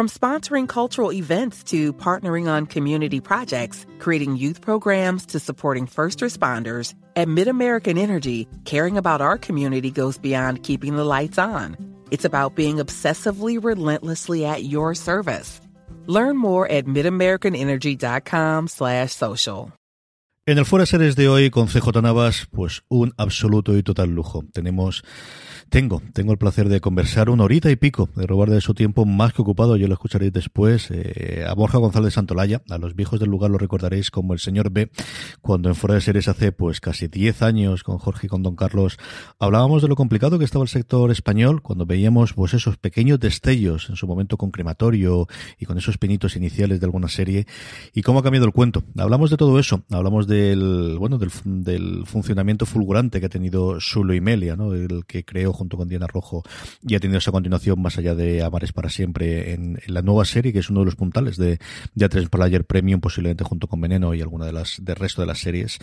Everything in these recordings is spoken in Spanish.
From sponsoring cultural events to partnering on community projects, creating youth programs to supporting first responders, at MidAmerican Energy, caring about our community goes beyond keeping the lights on. It's about being obsessively relentlessly at your service. Learn more at midamericanenergy.com slash social. En el Fuera Series de hoy, con CJ Navas, pues un absoluto y total lujo. Tenemos tengo, tengo el placer de conversar una horita y pico, de robar de su tiempo más que ocupado, yo lo escucharéis después, eh, a Borja González Santolaya, a los viejos del lugar lo recordaréis como el señor B, cuando en Fuera de Series hace pues casi 10 años con Jorge y con Don Carlos, hablábamos de lo complicado que estaba el sector español, cuando veíamos pues esos pequeños destellos en su momento con crematorio y con esos pinitos iniciales de alguna serie, y cómo ha cambiado el cuento. Hablamos de todo eso, hablamos del, bueno, del, del funcionamiento fulgurante que ha tenido Sulo y Melia, ¿no? El que creó junto con Diana Rojo y ha tenido esa continuación más allá de Amares para siempre en, la nueva serie, que es uno de los puntales de, de A3 Player Premium, posiblemente junto con Veneno y alguna de las del resto de las series,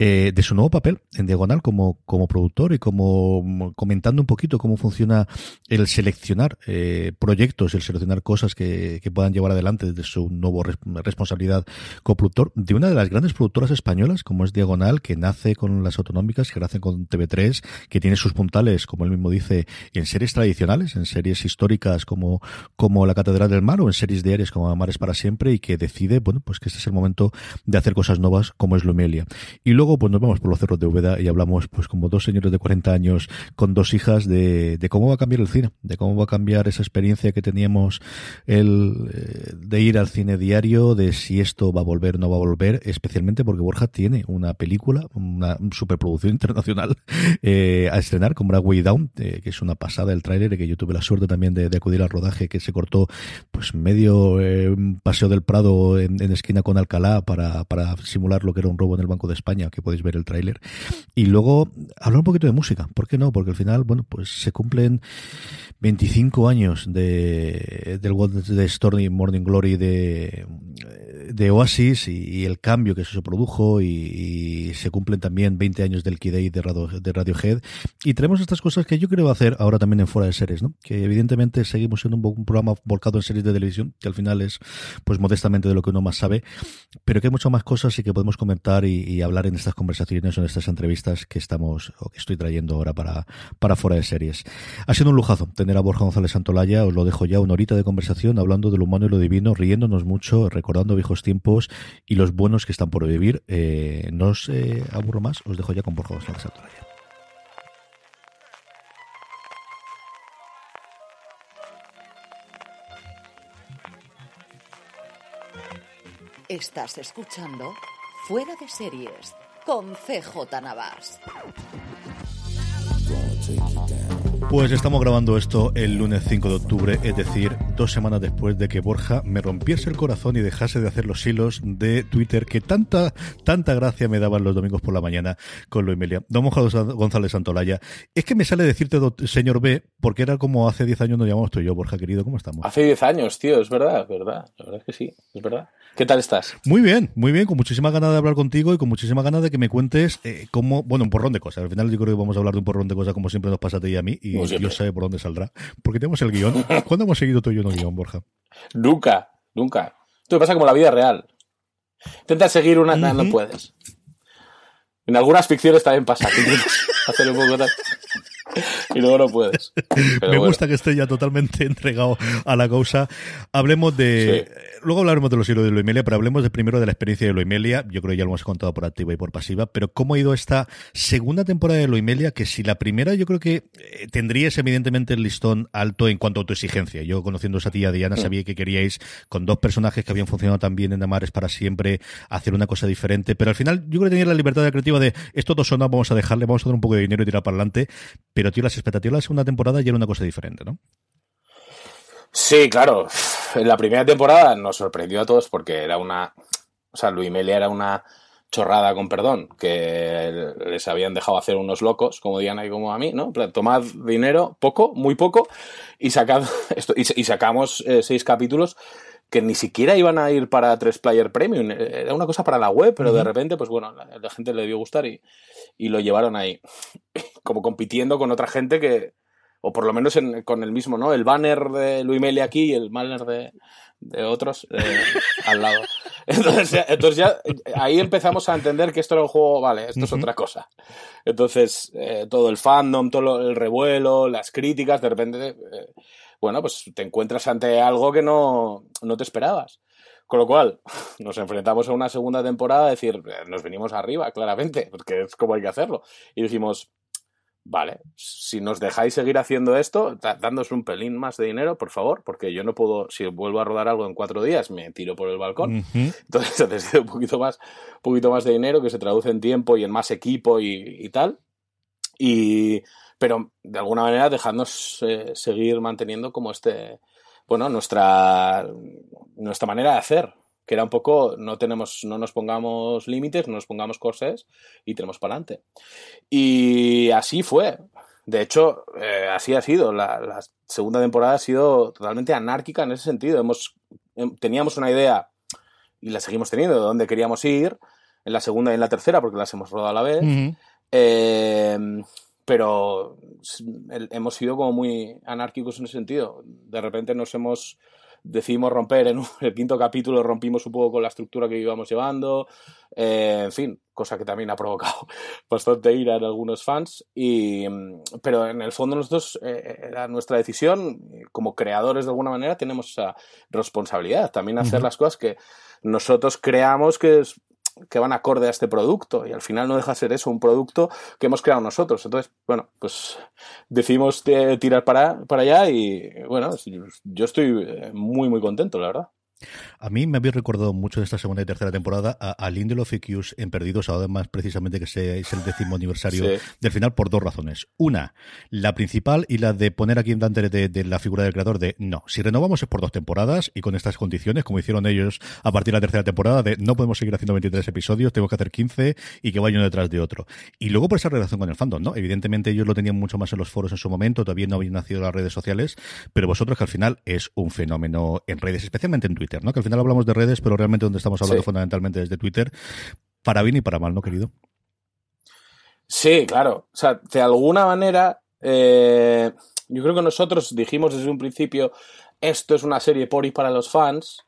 eh, de su nuevo papel en Diagonal como, como productor y como comentando un poquito cómo funciona el seleccionar eh, proyectos, el seleccionar cosas que, que puedan llevar adelante desde su nuevo responsabilidad como productor de una de las grandes productoras españolas, como es Diagonal, que nace con las autonómicas, que nace con TV3, que tiene sus puntales, como él mismo dice, en series tradicionales, en series históricas como, como La Catedral del Mar o en series diarias como Amares para siempre y que decide, bueno, pues que este es el momento de hacer cosas nuevas como es Lumelia. Y luego, pues nos vamos por los cerros de Úbeda y hablamos, pues como dos señores de 40 años con dos hijas de, cómo va a cambiar el cine, de cómo va a cambiar esa experiencia que teníamos el, eh, de ir al cine diario, de si esto va a volver o no va a volver, especialmente porque Borja tiene una película, una superproducción internacional eh, a estrenar con Broadway Down, que es una pasada el tráiler, que yo tuve la suerte también de, acudir al rodaje, que se cortó pues medio eh, paseo del Prado en, esquina con Alcalá para, para simular lo que era un robo en el Banco de España, que podéis ver el tráiler. Y luego hablar un poquito de música, ¿por qué no? Porque al final, bueno, pues se cumplen 25 años de, del de Stormy Morning Glory de, de Oasis y, el cambio que se produjo y, se cumplen también 20 años del Key de, Radio, de Radiohead y tenemos estas cosas que yo creo hacer ahora también en fuera de series, ¿no? Que evidentemente seguimos siendo un, programa volcado en series de televisión, que al final es pues modestamente de lo que uno más sabe, pero que hay muchas más cosas y que podemos comentar y, hablar en estas conversaciones o en estas entrevistas que estamos o que estoy trayendo ahora para, para fuera de series. Ha sido un lujazo tener a Borja González Santolaya, os lo dejo ya una horita de conversación hablando de lo humano y lo divino, riéndonos mucho, recordando viejos tiempos y los buenos que están por vivir. Eh, no os eh, aburro más, os dejo ya con Borja González Santolaya. Estás escuchando Fuera de Series con CJ Navas. Pues estamos grabando esto el lunes 5 de octubre, es decir, dos semanas después de que Borja me rompiese el corazón y dejase de hacer los hilos de Twitter que tanta, tanta gracia me daban los domingos por la mañana con lo Emilia. Don González Santolaya, es que me sale decirte señor B, porque era como hace 10 años nos llamamos tú y yo, Borja querido, ¿cómo estamos? Hace 10 años, tío, es verdad, es verdad, la verdad es que sí, es verdad. ¿Qué tal estás? Muy bien, muy bien, con muchísimas ganas de hablar contigo y con muchísimas ganas de que me cuentes eh, cómo, bueno, un porrón de cosas. Al final yo creo que vamos a hablar de un porrón de cosas como siempre nos pasa a ti y a mí y yo sé por dónde saldrá. Porque tenemos el guion. ¿Cuándo hemos seguido tú y yo el guion, Borja? Nunca, nunca. Esto pasa como la vida real. Intenta seguir una, no puedes. En algunas ficciones también pasa. hacer un poco y luego no puedes. Me gusta que esté ya totalmente entregado a la causa. Hablemos de. Luego hablaremos de los hilos de Loimelia, pero hablemos de primero de la experiencia de Loimelia. Yo creo que ya lo hemos contado por activa y por pasiva, pero cómo ha ido esta segunda temporada de Loimelia, que si la primera yo creo que eh, tendríais evidentemente el listón alto en cuanto a tu exigencia. Yo conociendo a ti a Diana mm. sabía que queríais con dos personajes que habían funcionado tan bien en Amares para siempre hacer una cosa diferente, pero al final yo creo que tenía la libertad creativa de esto dos son vamos a dejarle, vamos a dar un poco de dinero y tirar para adelante, pero tío, las expectativas de la segunda temporada ya era una cosa diferente, ¿no? Sí, claro. En la primera temporada nos sorprendió a todos porque era una. O sea, Luis Melia era una chorrada, con perdón, que les habían dejado hacer unos locos, como Diana y como a mí, ¿no? Tomad dinero, poco, muy poco, y, sacad esto, y, sacamos eh, seis capítulos que ni siquiera iban a ir para tres player premium, era una cosa para la web, pero de repente, pues bueno, la, la gente le dio gustar y, y lo llevaron ahí, como compitiendo con otra gente que, o por lo menos con el mismo, ¿no? El banner de Luimeli aquí y el banner de, de otros eh, al lado. Entonces, entonces ya ahí empezamos a entender que esto era un juego, vale, esto es otra cosa. Entonces, eh, todo el fandom, todo el revuelo, las críticas, de repente, eh, bueno, pues te encuentras ante algo que no, no te esperabas. Con lo cual, nos enfrentamos a una segunda temporada, a decir, nos venimos arriba, claramente, porque es como hay que hacerlo. Y dijimos, vale, si nos dejáis seguir haciendo esto, dándos un pelín más de dinero, por favor, porque yo no puedo, si vuelvo a rodar algo en cuatro días, me tiro por el balcón. Entonces necesito un poquito más, un poquito más de dinero que se traduce en tiempo y en más equipo y, tal. Y, pero de alguna manera dejadnos eh, seguir manteniendo como este, bueno, nuestra, nuestra manera de hacer, que era un poco, no tenemos, no nos pongamos límites, no nos pongamos corsés y tenemos para adelante. Y así fue. De hecho, eh, así ha sido. La, segunda temporada ha sido totalmente anárquica en ese sentido. Hemos, em, teníamos una idea y la seguimos teniendo de dónde queríamos ir en la segunda y en la tercera porque las hemos rodado a la vez. Em, pero hemos sido como muy anárquicos en ese sentido. De repente nos hemos decidimos romper en el quinto capítulo, rompimos un poco con la estructura que íbamos llevando, eh, en fin, cosa que también ha provocado bastante ira en algunos fans, y, pero en el fondo nosotros, eh, era nuestra decisión, como creadores de alguna manera, tenemos esa responsabilidad, también hacer las cosas que nosotros creamos que es que van acorde a este producto y al final no deja de ser eso, un producto que hemos creado nosotros. Entonces, bueno, pues decidimos tirar para, para allá y bueno, yo estoy eh, muy, muy contento, la verdad. A mí me habéis recordado mucho de esta segunda y tercera temporada a, a Lindelof y en Perdidos, además precisamente que sea, es el décimo aniversario del final, por dos razones. Una, la principal y la de poner aquí en Dante de, la figura del creador de no, si renovamos es por dos temporadas y con estas condiciones, como hicieron ellos a partir de la tercera temporada, de no podemos seguir haciendo 23 episodios, tengo que hacer 15 y que vaya uno detrás de otro. Y luego por esa relación con el fandom, ¿no? Evidentemente ellos lo tenían mucho más en los foros en su momento, todavía no habían nacido las redes sociales, pero vosotros que al final es un fenómeno en redes, especialmente en Twitter, ¿no? Que al final hablamos de redes, pero realmente donde estamos hablando fundamentalmente es de Twitter, para bien y para mal, ¿no, querido? Sí, claro. O sea, de alguna manera, eh, yo creo que nosotros dijimos desde un principio, esto es una serie por y para los fans,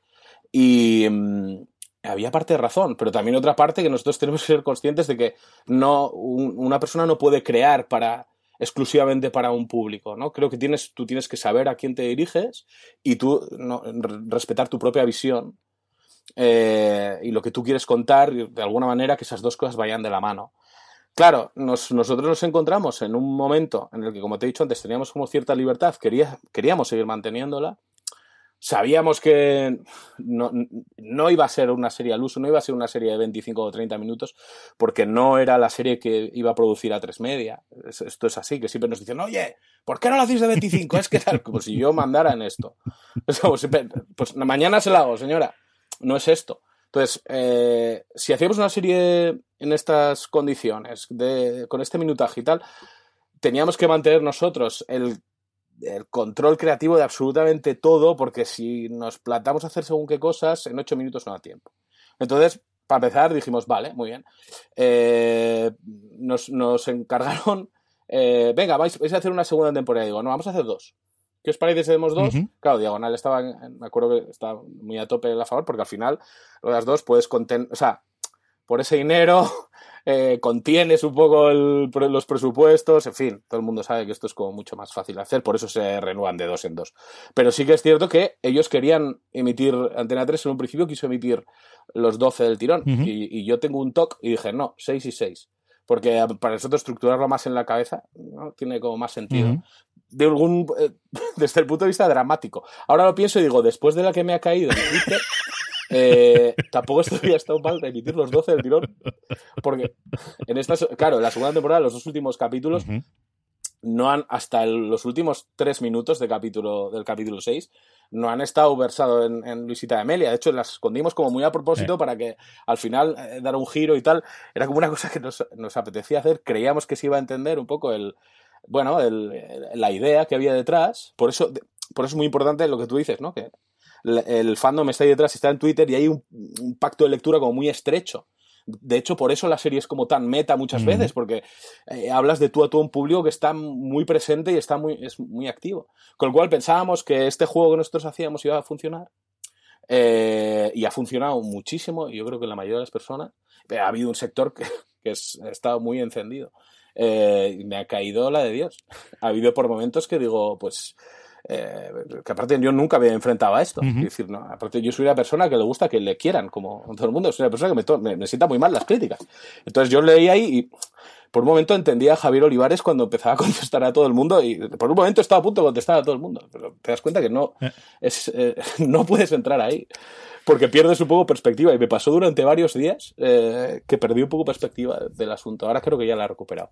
y mm, había parte de razón, pero también otra parte que nosotros tenemos que ser conscientes de que no, una persona no puede crear para exclusivamente para un público, ¿no? Creo que tienes, tú tienes que saber a quién te diriges y tú respetar tu propia visión eh, y lo que tú quieres contar, de alguna manera que esas dos cosas vayan de la mano. Claro, nosotros nos encontramos en un momento en el que, como te he dicho antes, teníamos como cierta libertad, queríamos seguir manteniéndola, sabíamos que no, iba a ser una serie al uso, no iba a ser una serie de 25 o 30 minutos, porque no era la serie que iba a producir a tres media. Esto es así, que siempre nos dicen, oye, ¿por qué no lo hacéis de 25? Es que tal, como si yo mandara en esto. pues mañana se la hago, señora. No es esto. Entonces, eh, si hacíamos una serie en estas condiciones, de, con este minutaje y tal, teníamos que mantener nosotros el el control creativo de absolutamente todo, porque si nos plantamos a hacer según qué cosas, en ocho minutos no da tiempo. Entonces, para empezar, dijimos, vale, muy bien. Eh, nos, encargaron, eh, venga, vais, a hacer una segunda temporada. Digo, no, vamos a hacer dos. ¿Qué os parece si hacemos dos? Claro, Diagonal estaba, me acuerdo que estaba muy a tope a favor, porque al final, las dos puedes contener, o sea, por ese dinero eh, contienes un poco los presupuestos, en fin, todo el mundo sabe que esto es como mucho más fácil de hacer, por eso se renuevan de dos en dos. Pero sí que es cierto que ellos querían emitir, Antena 3 en un principio quiso emitir los 12 del tirón, y, yo tengo un TOC y dije, no, 6 y 6 porque para nosotros estructurarlo más en la cabeza ¿no? tiene como más sentido. De algún, eh, desde el punto de vista dramático. Ahora lo pienso y digo, después de la que me ha caído eh, tampoco estoy estado mal de emitir los 12 del tirón. Porque en esta, claro, en la segunda temporada, los dos últimos capítulos, no han, hasta los últimos tres minutos de capítulo, del capítulo 6, no han estado versados en, Luisita de Amelia. De hecho, las escondimos como muy a propósito para que al final eh, dar un giro y tal. Era como una cosa que nos, nos, apetecía hacer. Creíamos que se iba a entender un poco el, bueno, el, la idea que había detrás. Por eso, por eso es muy importante lo que tú dices, ¿no? Que el fandom está ahí detrás, está en Twitter y hay un, pacto de lectura como muy estrecho. De hecho, por eso la serie es como tan meta muchas veces, porque eh, hablas de tú a tú a un público que está muy presente y está muy, es muy activo. Con lo cual pensábamos que este juego que nosotros hacíamos iba a funcionar. Eh, y ha funcionado muchísimo, yo creo que la mayoría de las personas. Ha habido un sector que, que ha estado muy encendido. Eh, me ha caído la de Dios. Ha habido por momentos que digo, pues, eh, que aparte yo nunca me enfrentado a esto. decir, no, aparte yo soy una persona que le gusta que le quieran, como todo el mundo, soy una persona que me, me, sienta muy mal las críticas. Entonces yo leí ahí y por un momento entendía a Javier Olivares cuando empezaba a contestar a todo el mundo y por un momento estaba a punto de contestar a todo el mundo, pero te das cuenta que no, eh. es, no puedes entrar ahí porque pierdes un poco perspectiva. Y me pasó durante varios días eh, que perdí un poco perspectiva del asunto. Ahora creo que ya la he recuperado.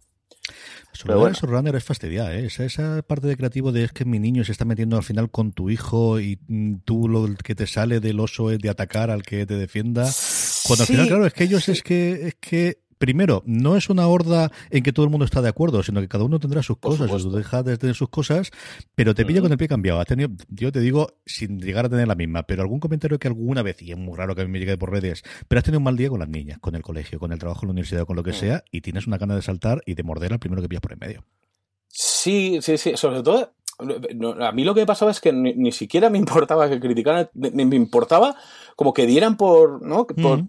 Sobre bueno. runner es fastidiar, ¿eh? Esa, esa, parte de creativo de es que mi niño se está metiendo al final con tu hijo y mm, tú lo que te sale del oso es de atacar al que te defienda. Cuando al final, claro, es que ellos es que, es que primero, no es una horda en que todo el mundo está de acuerdo, sino que cada uno tendrá sus cosas, tú dejas de tener sus cosas, pero te pilla con el pie cambiado. tenido, yo te digo, sin llegar a tener la misma, pero algún comentario que alguna vez, y es muy raro que a mí me llegue por redes, pero has tenido un mal día con las niñas, con el colegio, con el trabajo en la universidad, con lo que sea, y tienes una gana de saltar y de morder al primero que pillas por en medio. Sí, sí, sí. Sobre todo, a mí lo que pasaba es que ni, siquiera me importaba que criticaran, me, me, importaba como que dieran por, ¿no? Por,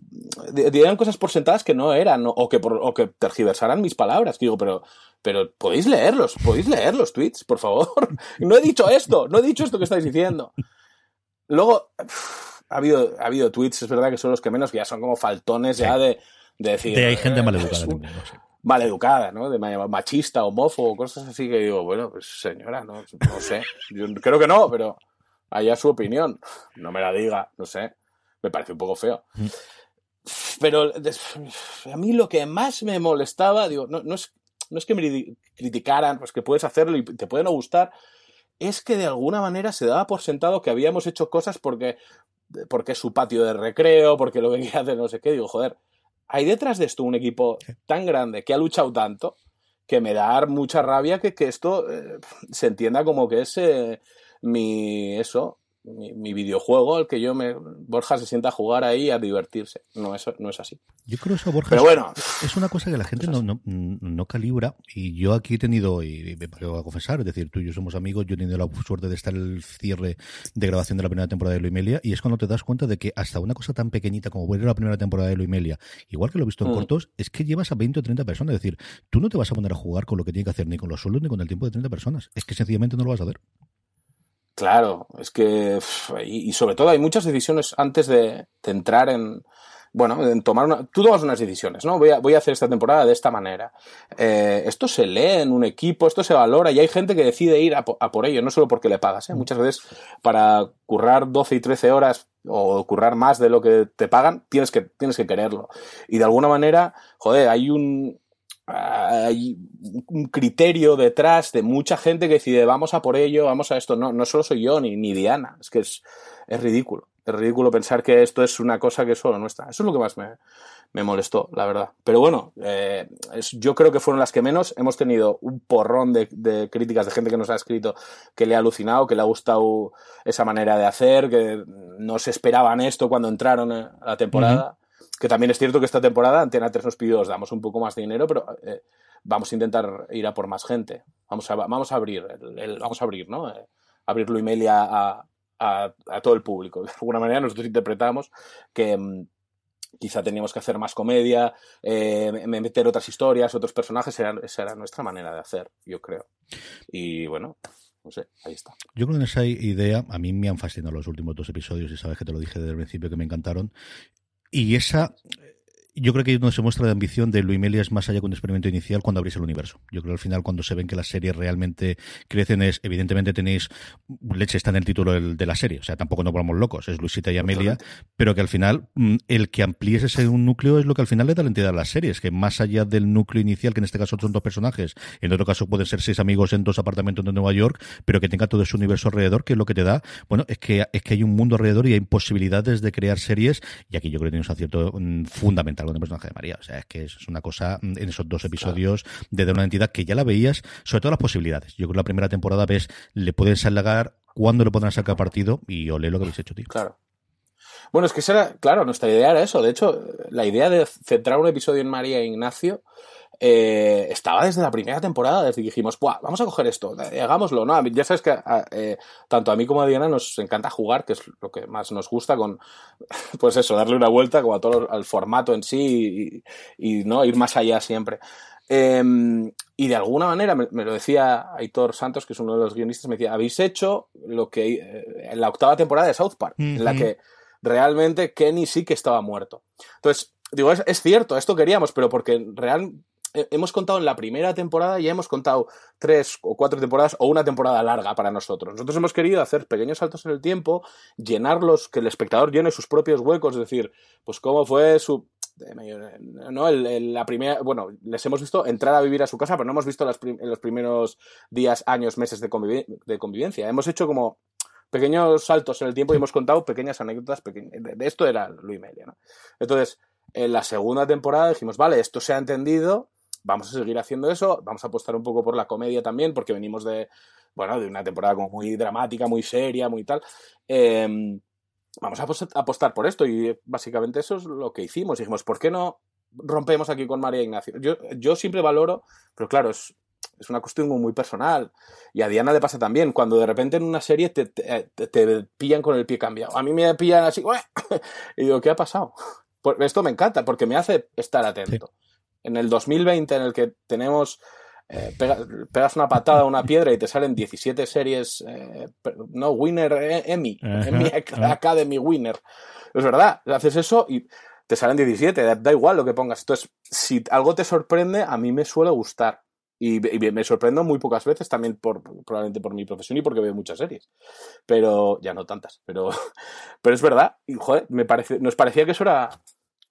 dieran cosas por sentadas que no eran, o, que por, o que tergiversaran mis palabras. digo, pero, pero podéis leerlos, podéis leer los tweets, por favor. no he dicho esto, no he dicho esto que estáis diciendo. Luego, ha habido, ha habido tweets, es verdad que son los que menos, que ya son como faltones ya de, de decir. De hay gente maleducada maleducada, ¿no? De machista, homófobo, cosas así que digo, bueno, pues señora, no, no sé. Yo creo que no, pero allá su opinión. No me la diga, no sé. Me parece un poco feo. Mm. Pero a mí lo que más me molestaba, digo, no, no, es, no es que me criticaran, pues que puedes hacerlo y te puede no gustar, es que de alguna manera se daba por sentado que habíamos hecho cosas porque, porque es su patio de recreo, porque lo que hacer no sé qué. Digo, joder, hay detrás de esto un equipo tan grande que ha luchado tanto que me da mucha rabia que, que esto eh, se entienda como que es eh, mi eso mi, videojuego al que yo me Borja se sienta a jugar ahí a divertirse. No, eso no es así. Yo creo eso, Borja, Pero bueno, es, una cosa que la gente no, no, no, calibra y yo aquí he tenido, y me voy a confesar, es decir, tú y yo somos amigos, yo he tenido la suerte de estar en el cierre de grabación de la primera temporada de Luimelia y es cuando te das cuenta de que hasta una cosa tan pequeñita como fue la primera temporada de Luimelia, igual que lo he visto en mm. cortos, es que llevas a 20 o 30 personas. Es decir, tú no te vas a poner a jugar con lo que tiene que hacer ni con los sueldos ni con el tiempo de 30 personas. Es que sencillamente no lo vas a hacer. Claro, es que. Y, sobre todo hay muchas decisiones antes de, entrar en. Bueno, en tomar una. Tú tomas unas decisiones, ¿no? Voy a, voy a hacer esta temporada de esta manera. Eh, esto se lee en un equipo, esto se valora y hay gente que decide ir a, por ello, no solo porque le pagas. ¿eh? Muchas veces para currar 12 y 13 horas o currar más de lo que te pagan, tienes que, tienes que quererlo. Y de alguna manera, joder, hay un, hay un criterio detrás de mucha gente que decide vamos a por ello, vamos a esto. No, no solo soy yo ni, ni Diana, es que es, es ridículo. Es ridículo pensar que esto es una cosa que es solo nuestra. Eso es lo que más me, me molestó, la verdad. Pero bueno, eh, yo creo que fueron las que menos. Hemos tenido un porrón de, de, críticas de gente que nos ha escrito que le ha alucinado, que le ha gustado esa manera de hacer, que no se esperaban esto cuando entraron a la temporada. Que también es cierto que esta temporada Antena 3 nos pidió, os damos un poco más de dinero, pero eh, vamos a intentar ir a por más gente. Vamos a, vamos a abrir, el, vamos a abrir, ¿no? Eh, abrir email a, a, a, todo el público. De alguna manera nosotros interpretamos que mm, quizá teníamos que hacer más comedia, eh, meter otras historias, otros personajes, esa era nuestra manera de hacer, yo creo. Y bueno, no sé, ahí está. Yo creo que en esa idea a mí me han fascinado los últimos dos episodios y sabes que te lo dije desde el principio que me encantaron. Y esa yo creo que no se muestra de ambición de Luimelia es más allá que un experimento inicial cuando abrís el universo. Yo creo que al final cuando se ven que las series realmente crecen es, evidentemente tenéis, leche está en el título de la serie, o sea, tampoco nos volvamos locos, es Luisita y Amelia, pero que al final mm, el que amplíes ese un núcleo es lo que al final le da la entidad a las series, que más allá del núcleo inicial, que en este caso son dos personajes, en otro caso pueden ser seis amigos en dos apartamentos de Nueva York, pero que tenga todo ese universo alrededor, que es lo que te da, bueno, es que, es que hay un mundo alrededor y hay posibilidades de crear series, y aquí yo creo que tiene un acierto mm, fundamental con el personaje de María. O sea, es que es una cosa mm, en esos dos episodios de una entidad que ya la veías, sobre todo las posibilidades. Yo creo que la primera temporada ves, le pueden salgar cuándo le podrán sacar partido y ole lo que habéis hecho, tío. Claro. Bueno, es que era, claro, nuestra idea era eso. De hecho, la idea de centrar un episodio en María e Ignacio eh, estaba desde la primera temporada, desde que dijimos, vamos a coger esto, eh, hagámoslo, ¿no? Ya sabes que eh, tanto a mí como a Diana nos encanta jugar, que es lo que más nos gusta, con, pues eso, darle una vuelta como a todo al formato en sí y, no ir más allá siempre. Em, y de alguna manera, me, lo decía Aitor Santos, que es uno de los guionistas, me decía, habéis hecho lo que en la octava temporada de South Park, en la que realmente Kenny sí que estaba muerto. Entonces, digo, es, es, cierto, esto queríamos, pero porque real, hemos contado en la primera temporada, ya hemos contado tres o cuatro temporadas o una temporada larga para nosotros. Nosotros hemos querido hacer pequeños saltos en el tiempo, llenarlos, que el espectador llene sus propios huecos, es decir, pues cómo fue su... ¿no? la primera, bueno, les hemos visto entrar a vivir a su casa, pero no hemos visto en los primeros días, años, meses de, convivencia. Hemos hecho como pequeños saltos en el tiempo y hemos contado pequeñas anécdotas. de, esto era Luis Melia. ¿no? Entonces, en la segunda temporada dijimos, vale, esto se ha entendido, vamos a seguir haciendo eso, vamos a apostar un poco por la comedia también, porque venimos de, bueno, de una temporada como muy dramática, muy seria, muy tal. Em, vamos a apostar por esto y básicamente eso es lo que hicimos. Dijimos, ¿por qué no rompemos aquí con María Ignacio? Yo, yo siempre valoro, pero claro, es, es una cuestión muy personal. Y a Diana le pasa también, cuando de repente en una serie te, te, pillan con el pie cambiado. A mí me pillan así, y digo, ¿qué ha pasado? Esto me encanta porque me hace estar atento en el 2020 en el que tenemos eh, pegas una patada a una piedra y te salen 17 series, eh, no, Winner eh, Emmy, Emmy Academy Winner. Es verdad, haces eso y te salen 17, da, igual lo que pongas. Entonces, si algo te sorprende, a mí me suele gustar. Y, me sorprendo muy pocas veces también por, probablemente por mi profesión y porque veo muchas series. Pero, ya no tantas, pero, pero es verdad. Y, joder, me parece, nos parecía que eso era,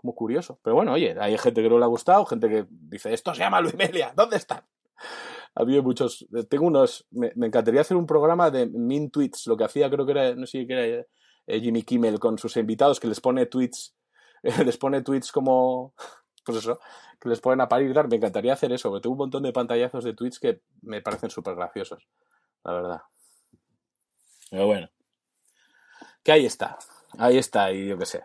como curioso. Pero bueno, oye, hay gente que no le ha gustado, gente que dice, esto se llama Luis Melia, ¿dónde están? Había muchos, tengo unos, me, encantaría hacer un programa de min tweets, lo que hacía creo que era, no sé qué era eh, Jimmy Kimmel con sus invitados, que les pone tweets, les pone tweets como, pues eso, que les ponen a parir, me encantaría hacer eso, porque tengo un montón de pantallazos de tweets que me parecen súper graciosos, la verdad. Pero bueno, que ahí está, ahí está, y yo qué sé,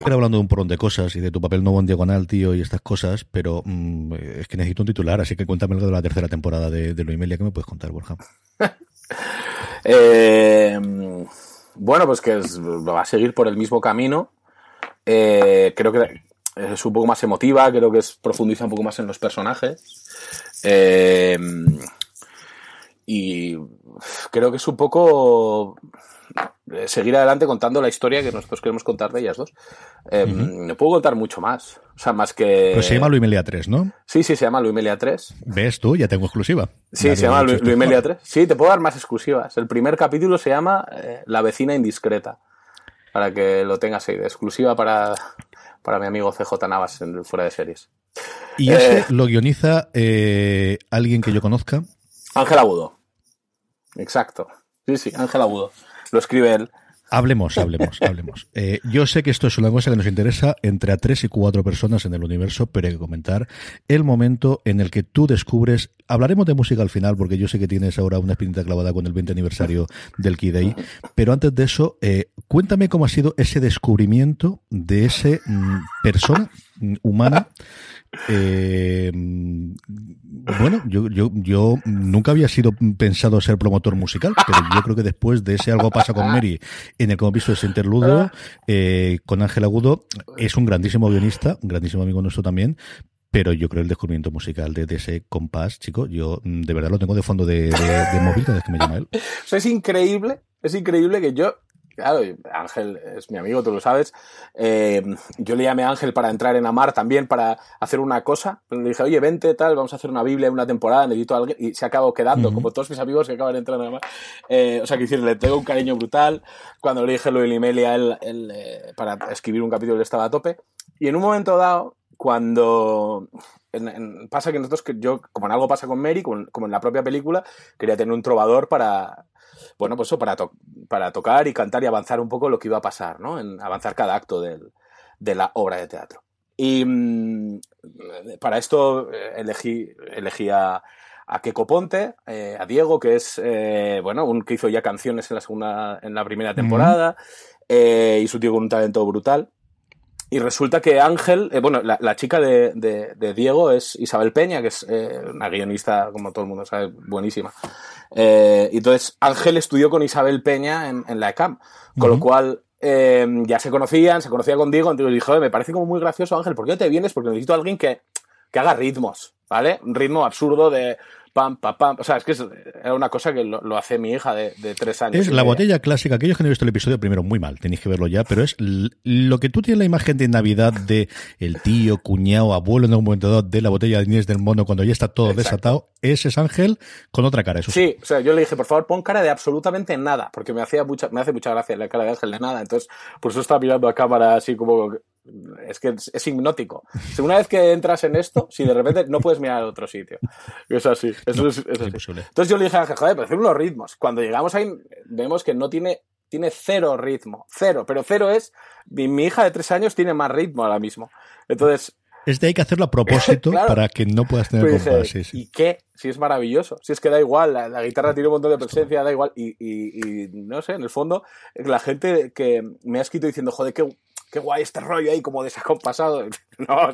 hablando de un porrón de cosas y de tu papel nuevo en diagonal, tío, y estas cosas, pero mm, es que necesito un titular, así que cuéntame algo de la tercera temporada de, de Loimelia. ¿Qué me puedes contar, Borja? Eh, bueno, pues que va a seguir por el mismo camino. Eh, creo que es un poco más emotiva, creo que es, profundiza un poco más en los personajes. Eh, y creo que es un poco seguir adelante contando la historia que nosotros queremos contar de ellas dos. Eh, no puedo contar mucho más. O sea, más que. Pues se llama Luimelia 3, ¿no? Sí, sí, se llama Luimelia 3. ¿Ves tú? Ya tengo exclusiva. Sí, se llama Luimelia 3. Sí, te puedo dar más exclusivas. El primer capítulo se llama eh, La vecina indiscreta. Para que lo tengas ahí de exclusiva para, para mi amigo CJ Navas en Fuera de Series. ¿Y ese lo guioniza alguien que yo conozca? Ángel Agudo. Exacto. Sí, sí, Ángel Agudo lo escribe él. Hablemos, hablemos, hablemos. Eh, yo sé que esto es una cosa que nos interesa entre a tres y cuatro personas en el universo, pero hay que comentar el momento en el que tú descubres. Hablaremos de música al final, porque yo sé que tienes ahora una espinita clavada con el 20 aniversario del Key Day. Pero antes de eso, eh, cuéntame cómo ha sido ese descubrimiento de ese mm, persona mm, humana eh, bueno, yo, yo, yo nunca había sido pensado ser promotor musical, pero yo creo que después de ese algo pasa con Mary, en el que hemos visto ese interludio, eh, con Ángel Agudo, es un grandísimo guionista, un grandísimo amigo nuestro también, pero yo creo el descubrimiento musical de, ese compás, chico, yo mm, de verdad lo tengo de fondo de, de, móvil cada vez que me llama él. Eso es increíble, es increíble que yo Claro, Ángel es mi amigo, tú lo sabes. Eh, yo le llamé a Ángel para entrar en Amar también, para hacer una cosa. Le dije, oye, vente, tal, vamos a hacer una Biblia en una temporada, necesito a alguien. Y se acabó quedando, como todos mis amigos que acaban de entrar en Amar. Eh, o sea, que decir, le tengo un cariño brutal. Cuando le dije lo de Imelia, él, él eh, para escribir un capítulo, él estaba a tope. Y en un momento dado, cuando pasa que nosotros, que yo, como en algo pasa con Mary, como, en la propia película, quería tener un trovador para, bueno, pues eso, para, para tocar y cantar y avanzar un poco lo que iba a pasar, ¿no? En avanzar cada acto de la obra de teatro. Y mm, para esto eh, elegí, elegí a, a Keco Ponte, eh, a Diego, que es, eh, bueno, un que hizo ya canciones en la segunda, en la primera temporada, y su tío con un talento brutal. Y resulta que Ángel, bueno, la, chica de, de, Diego es Isabel Peña, que es una guionista, como todo el mundo sabe, buenísima. Eh, entonces, Ángel estudió con Isabel Peña en, la ECAM, con lo cual eh, ya se conocían, se conocía con Diego, entonces dijo, me parece como muy gracioso Ángel, ¿por qué no te vienes? Porque necesito a alguien que, que haga ritmos, ¿vale? Un ritmo absurdo de pam, pam, pam. O sea, es que es, una cosa que lo, hace mi hija de, tres años. Es la botella clásica. Aquellos que no han visto el episodio primero, muy mal, tenéis que verlo ya, pero es lo que tú tienes la imagen de Navidad de el tío, cuñado, abuelo en un momento dado de la botella de Inés del Mono cuando ya está todo desatado. Ese es Ángel con otra cara, eso sí. o sea, yo le dije, por favor, pon cara de absolutamente nada, porque me hacía mucha, me hace mucha gracia la cara de Ángel de nada. Entonces, por eso estaba mirando a cámara así como es que es, hipnótico. una vez que entras en esto, si de repente no puedes mirar a otro sitio. Es así. Eso es, Entonces yo le dije a Ángel, joder, pero hacer unos ritmos. Cuando llegamos ahí, vemos que no tiene, tiene cero ritmo. Cero. Pero cero es, mi, hija de tres años tiene más ritmo ahora mismo. Entonces, es de hay que hacerlo a propósito para que no puedas tener compás. ¿Y qué? Si es maravilloso. Si es que da igual, la, guitarra tiene un montón de presencia, da igual. Y, y, no sé, en el fondo, la gente que me ha escrito diciendo, joder, qué, qué guay este rollo ahí como desacompasado. No,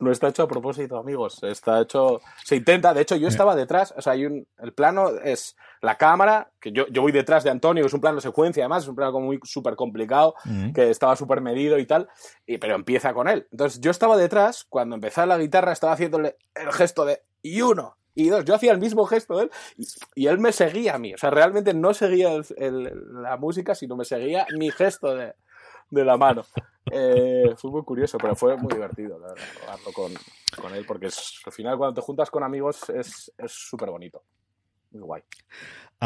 no está hecho a propósito, amigos. Está hecho, se intenta. De hecho, yo estaba detrás, o sea, hay un, el plano es la cámara, que yo, yo voy detrás de Antonio, que es un plano secuencia, además, es un plano como muy súper complicado, que estaba súper medido y tal, y, pero empieza con él. Entonces, yo estaba detrás, cuando empezaba la guitarra, estaba haciéndole el gesto de y uno, y dos, yo hacía el mismo gesto de él y, él me seguía a mí. O sea, realmente no seguía la música, sino me seguía mi gesto de, de la mano. Eh, fue muy curioso, pero fue muy divertido hablarlo con, con, él, porque al final cuando te juntas con amigos es súper bonito. Muy guay.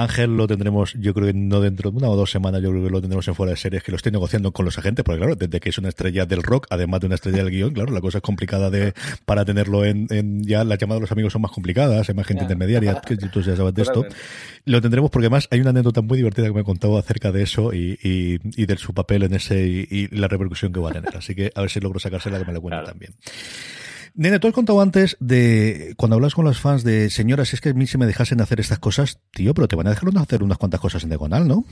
Ángel lo tendremos, yo creo que no dentro de una o dos semanas, yo creo que lo tendremos en fuera de series, que lo estoy negociando con los agentes, porque claro, desde que es una estrella del rock, además de una estrella del guion, claro, la cosa es complicada de para tenerlo en, en ya las llamadas de los amigos son más complicadas, hay más gente intermediaria, que tú ya sabes de esto. Lo tendremos porque además hay una anécdota muy divertida que me he contado acerca de eso y, y, y de su papel en ese y, la repercusión que va a tener. Así que a ver si logro sacársela que me lo cuente también. Nene, tú has contado antes de cuando hablas con los fans de señoras, es que a mí se me dejasen hacer estas cosas, tío, pero te van a dejar hacer unas cuantas cosas en diagonal, ¿no?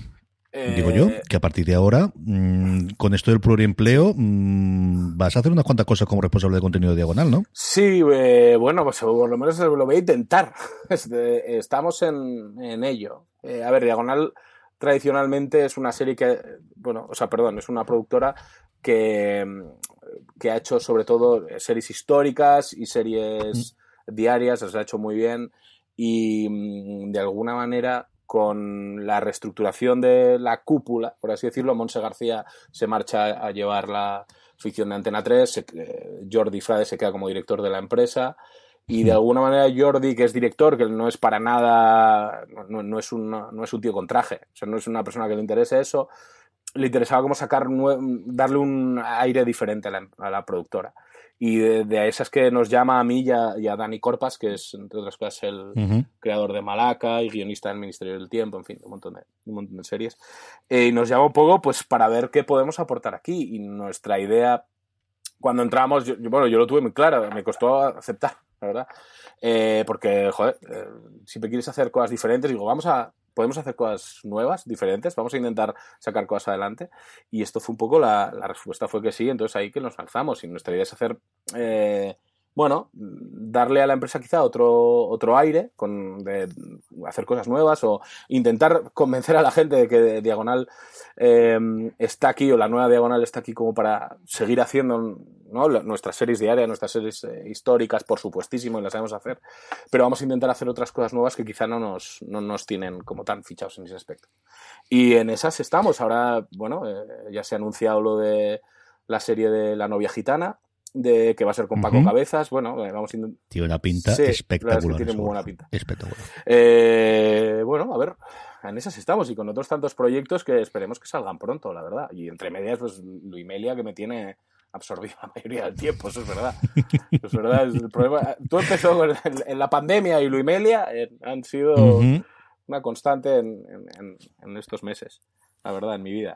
Digo yo, eh, que a partir de ahora, mm, con esto del pluriempleo, mm, vas a hacer unas cuantas cosas como responsable de contenido de diagonal, ¿no? Sí, eh, bueno, pues por lo menos lo voy a intentar. Este, estamos en, en ello. Eh, a ver, diagonal tradicionalmente es una serie que, bueno, o sea, perdón, es una productora que, que ha hecho sobre todo series históricas y series diarias, las ha hecho muy bien. Y mm, de alguna manera con la reestructuración de la cúpula, por así decirlo, Monse García se marcha a llevar la ficción de Antena 3, eh, Jordi Frade se queda como director de la empresa y de alguna manera Jordi, que es director, que no es para nada, no, es, un, no es un tío con traje, o sea, no es una persona que le interese eso, le interesaba como sacar, darle un aire diferente a la, productora. Y de, esas que nos llama a mí y a, Dani Corpas, que es, entre otras cosas, el creador de Malaca y guionista del Ministerio del Tiempo, en fin, un montón de, un montón de series. Eh, y nos llama un poco pues para ver qué podemos aportar aquí. Y nuestra idea, cuando entramos, bueno, yo lo tuve muy claro, me costó aceptar, la verdad. Eh, porque, joder, eh, siempre quieres hacer cosas diferentes, digo, vamos a podemos hacer cosas nuevas, diferentes, vamos a intentar sacar cosas adelante. Y esto fue un poco la, respuesta fue que sí, entonces ahí que nos lanzamos. Y nuestra idea es hacer, eh, bueno, darle a la empresa quizá otro, otro aire, con, de hacer cosas nuevas o intentar convencer a la gente de que Diagonal eh, está aquí o la nueva Diagonal está aquí como para seguir haciendo nuestras series diarias, nuestras series eh, históricas, por supuestísimo, y las sabemos hacer, pero vamos a intentar hacer otras cosas nuevas que quizá no nos, no nos tienen como tan fichados en ese aspecto. Y en esas estamos. Ahora, bueno, eh, ya se ha anunciado lo de la serie de La novia gitana, de que va a ser con Paco Cabezas. Bueno, eh, vamos a Tiene una pinta espectacular. tiene muy buena pinta. Espectacular. Eh, bueno, a ver, en esas estamos y con otros tantos proyectos que esperemos que salgan pronto, la verdad. Y entre medias, pues Luimelia que me tiene absorbido la mayoría del tiempo, eso es verdad. es verdad, el problema. Tú empezó en, la pandemia y Luimelia eh, han sido una constante en, en estos meses, la verdad, en mi vida.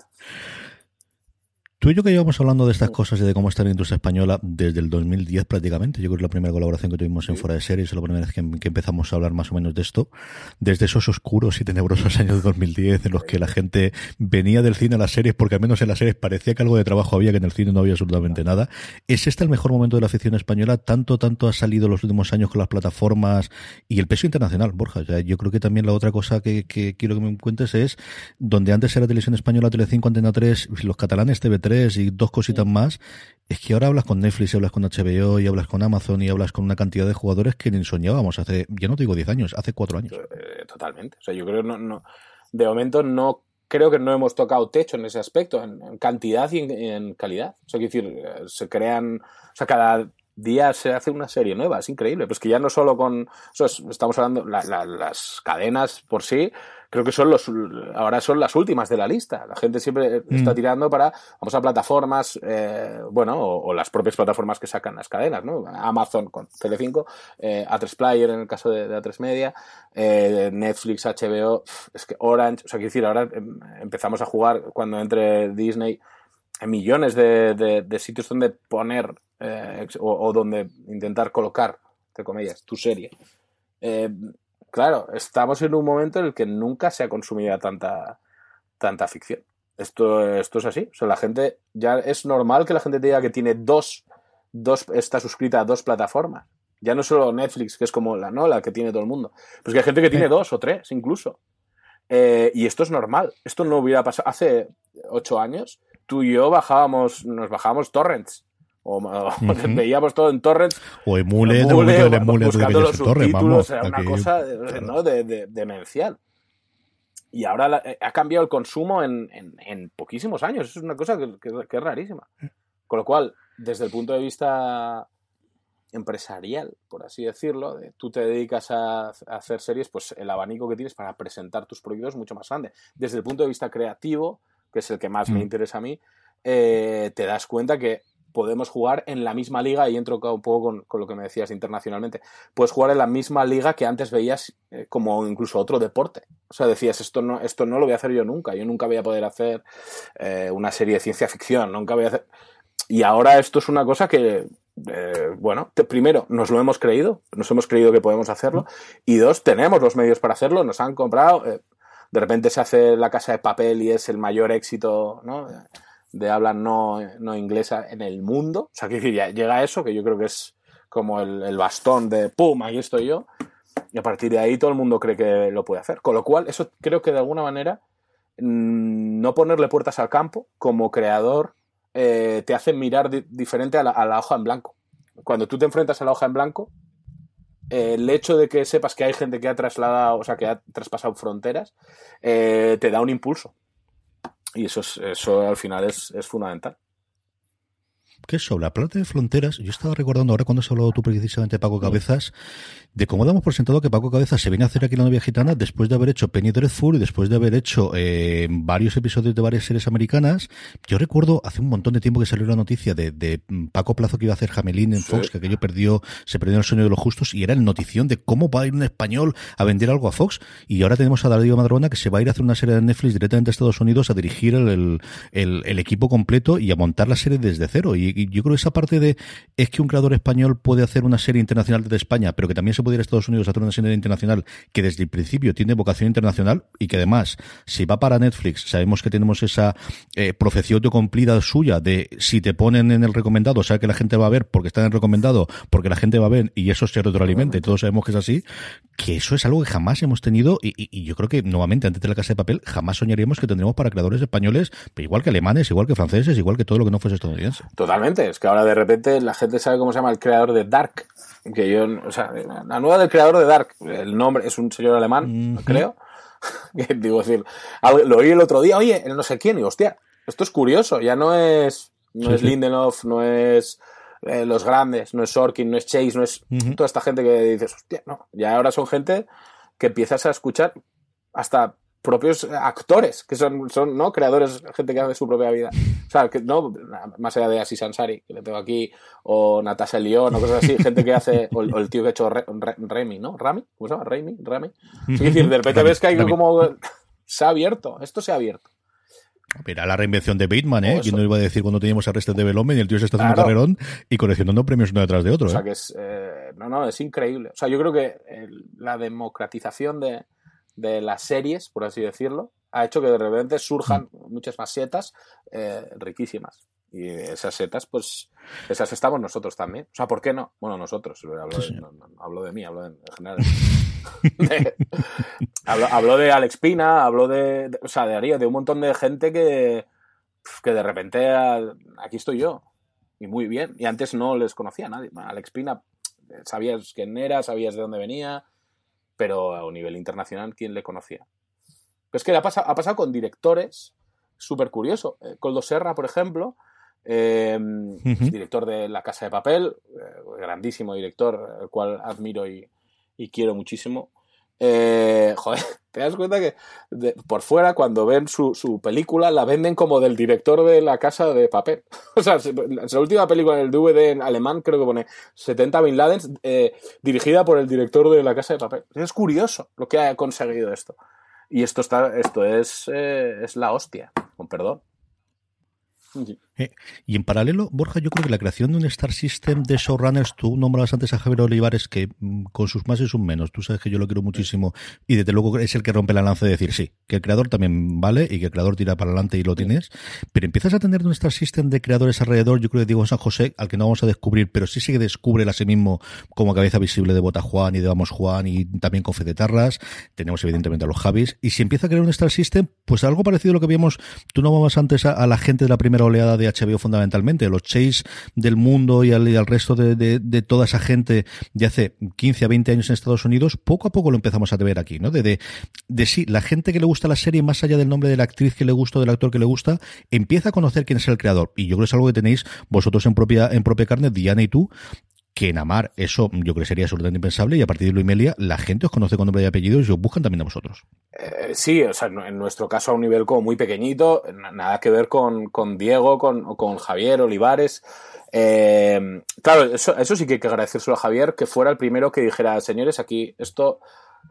Tú y yo que llevamos hablando de estas cosas y de cómo está la industria española desde el 2010 prácticamente. Yo creo que es la primera colaboración que tuvimos en Fuera de Series, la primera vez que, empezamos a hablar más o menos de esto. Desde esos oscuros y tenebrosos años de 2010 en los que la gente venía del cine a las series porque al menos en las series parecía que algo de trabajo había, que en el cine no había absolutamente nada. ¿Es este el mejor momento de la ficción española? Tanto, tanto ha salido los últimos años con las plataformas y el peso internacional, Borja. yo creo que también la otra cosa que, quiero que me cuentes es donde antes era Televisión Española, Telecinco, Antena 3, los catalanes TV3, y dos cositas más, es que ahora hablas con Netflix, y hablas con HBO, y hablas con Amazon, y hablas con una cantidad de jugadores que ni soñábamos hace, ya no te digo 10 años, hace 4 años. Eh, totalmente. O sea, yo creo no, no, de momento no creo que no hemos tocado techo en ese aspecto, en, cantidad y en, calidad. O sea, quiero decir, eh, se crean, o sea, cada día se hace una serie nueva, es increíble. Pues que ya no solo con, estamos hablando, las cadenas por sí, creo que son los ahora son las últimas de la lista. La gente siempre está mm. tirando para vamos a plataformas, eh, bueno, o, las propias plataformas que sacan las cadenas, ¿no? Amazon con Tele5, eh, A3 Player en el caso de, A3 Media, eh, Netflix, HBO, es que Orange, o sea, quiero decir, ahora em, empezamos a jugar cuando entre Disney millones de, sitios donde poner o, o, donde intentar colocar, entre comillas, tu serie. Eh, claro, estamos en un momento en el que nunca se ha consumido tanta, tanta ficción. Esto, esto es así. O sea, la gente, ya es normal que la gente te diga que tiene dos, dos, está suscrita a dos plataformas. Ya no solo Netflix, que es como la, ¿no? la que tiene todo el mundo. Pues que hay gente que tiene dos o tres, incluso. Eh, y esto es normal. Esto no hubiera pasado. Hace ocho años, tú y yo bajábamos, nos bajábamos torrents. O, veíamos todo en torrents. O emule, emule, emule buscando los subtítulos era una cosa ¿no? de, demencial. Y ahora eh, ha cambiado el consumo en, en, poquísimos años. Es una cosa que, es rarísima. Con lo cual desde el punto de vista empresarial, por así decirlo, de, tú te dedicas a, hacer series, pues el abanico que tienes para presentar tus proyectos es mucho más grande. Desde el punto de vista creativo, que es el que más me mm. interesa a mí, eh, te das cuenta que podemos jugar en la misma liga, y entro un poco con, lo que me decías internacionalmente, puedes jugar en la misma liga que antes veías eh, como incluso otro deporte. O sea, decías, esto no, esto no lo voy a hacer yo nunca, yo nunca voy a poder hacer eh, una serie de ciencia ficción, nunca voy a hacer... Y ahora esto es una cosa que, eh, bueno, primero, nos lo hemos creído, nos hemos creído que podemos hacerlo, y dos, tenemos los medios para hacerlo, nos han comprado, de repente se hace la casa de papel y es el mayor éxito, ¿no? de habla no, no inglesa en el mundo. O sea, que llega a eso, que yo creo que es como el, bastón de ¡pum! Aquí estoy yo. Y a partir de ahí todo el mundo cree que lo puede hacer. Con lo cual, eso creo que de alguna manera mm, no ponerle puertas al campo como creador eh, te hace mirar diferente a la, hoja en blanco. Cuando tú te enfrentas a la hoja en blanco, el hecho de que sepas que hay gente que ha trasladado, o sea, que ha traspasado fronteras, eh, te da un impulso. Y eso, es, eso al final es, es fundamental que sobre la plata de fronteras, yo estaba recordando ahora cuando has hablado tú precisamente Paco mm. Cabezas, de cómo damos por sentado que Paco Cabezas se viene a hacer aquí la novia gitana después de haber hecho Penny Dreadful y después de haber hecho eh, varios episodios de varias series americanas. Yo recuerdo hace un montón de tiempo que salió la noticia de, de Paco Plazo que iba a hacer Jamelín en Fox, que aquello perdió, se perdió el sueño de los justos y era el notición de cómo va a ir un español a vender algo a Fox. Y ahora tenemos a Darío Madrona que se va a ir a hacer una serie de Netflix directamente a Estados Unidos a dirigir el, el, el equipo completo y a montar la serie desde cero. Y, y yo creo que esa parte de es que un creador español puede hacer una serie internacional desde España, pero que también se se pudiera Estados Unidos hacer una serie internacional que desde el principio tiene vocación internacional y que además, si va para Netflix, sabemos que tenemos esa eh, profecía cumplida suya de si te ponen en el recomendado, o sea que la gente va a ver porque está en el recomendado, porque la gente va a ver y eso se retroalimenta y todos sabemos que es así, que eso es algo que jamás hemos tenido y, y, yo creo que nuevamente antes de la casa de papel jamás soñaríamos que tendríamos para creadores españoles, igual que alemanes, igual que franceses, igual que todo lo que no fuese estadounidense. Totalmente, es que ahora de repente la gente sabe cómo se llama el creador de Dark, que yo, o sea, la nueva del creador de Dark, el nombre es un señor alemán, creo. digo, decir, lo oí el otro día, oye, el no sé quién, y hostia, esto es curioso, ya no es, no es Lindelof, no es eh, los grandes, no es Sorkin, no es Chase, no es toda esta gente que dices, hostia, no, ya ahora son gente que empiezas a escuchar hasta propios actores, que son, son ¿no? creadores, gente que hace su propia vida. O sea, que no, más allá de Asis Ansari, que le tengo aquí, o Natasha León, o cosas así, gente que hace, o, el tío que ha hecho Remy, ¿no? ¿Rami? ¿Cómo se llama? ¿Remy? ¿Rami? Es decir, de repente ves que hay como... Se ha abierto, esto se ha abierto. Mira la reinvención de Bateman, ¿eh? ¿Quién no iba a decir cuando teníamos Arrested Development y el tío se está haciendo un carrerón y coleccionando premios uno detrás de otro? O sea, ¿eh? que es. Eh, no, no, es increíble. O sea, yo creo que la democratización de, de, las series, por así decirlo, ha hecho que de repente surjan muchas más setas eh, riquísimas. Y esas setas, pues, esas estamos nosotros también. O sea, ¿por qué no? Bueno, nosotros. Hablo, de, no, hablo de mí, hablo en general. hablo, de Alex Pina, hablo de, o sea, de Aria, de un montón de gente que, que de repente aquí estoy yo. Y muy bien. Y antes no les conocía a nadie. Alex Pina, sabías quién era, sabías de dónde venía, pero a un nivel internacional, ¿quién le conocía? Pues que ha pasado, ha pasado con directores, súper curioso. Eh, Coldo Serra, por ejemplo, em, director de La Casa de Papel, eh, grandísimo director, el cual admiro y, y quiero muchísimo. Eh, joder, te das cuenta que por fuera, cuando ven su, su, película, la venden como del director de la casa de papel. o sea, la última película en el DVD en alemán, creo que pone 70 Bin Laden, eh, dirigida por el director de la casa de papel. Es curioso lo que ha conseguido esto. Y esto, está, esto es, eh, es la hostia, con perdón. Eh, y en paralelo, Borja, yo creo que la creación de un Star System de showrunners, tú nombras antes a Javier Olivares, que mm, con sus más y sus menos, tú sabes que yo lo quiero muchísimo, y desde luego es el que rompe la lanza de decir sí, que el creador también vale y que el creador tira para adelante y lo tienes, pero empiezas a tener un Star System de creadores alrededor, yo creo que Diego San José, al que no vamos a descubrir, pero sí que descubre a sí mismo como cabeza visible de Bota Juan y de Vamos Juan y también con Fede Tarras, tenemos evidentemente a los Javis, y si empieza a crear un Star System, pues algo parecido a lo que vimos, tú no vamos antes a la gente de la primera oleada de HBO fundamentalmente, los Chase del mundo y al, resto de, toda esa gente de hace 15 a 20 años en Estados Unidos, poco a poco lo empezamos a ver aquí, ¿no? De, de, sí, la gente que le gusta la serie, más allá del nombre de la actriz que le gusta del actor que le gusta, empieza a conocer quién es el creador. Y yo creo que es algo que tenéis vosotros en propia, en propia carne, Diana y tú, que en Amar eso yo creo que sería absolutamente impensable y a partir de Luis Melia la gente os conoce con nombre y apellido y os buscan también a vosotros. Eh, sí, o sea, en nuestro caso a un nivel como muy pequeñito, nada que ver con, con Diego con, con Javier Olivares. Eh, claro, eso, eso sí que hay que agradecérselo a Javier, que fuera el primero que dijera, señores, aquí esto,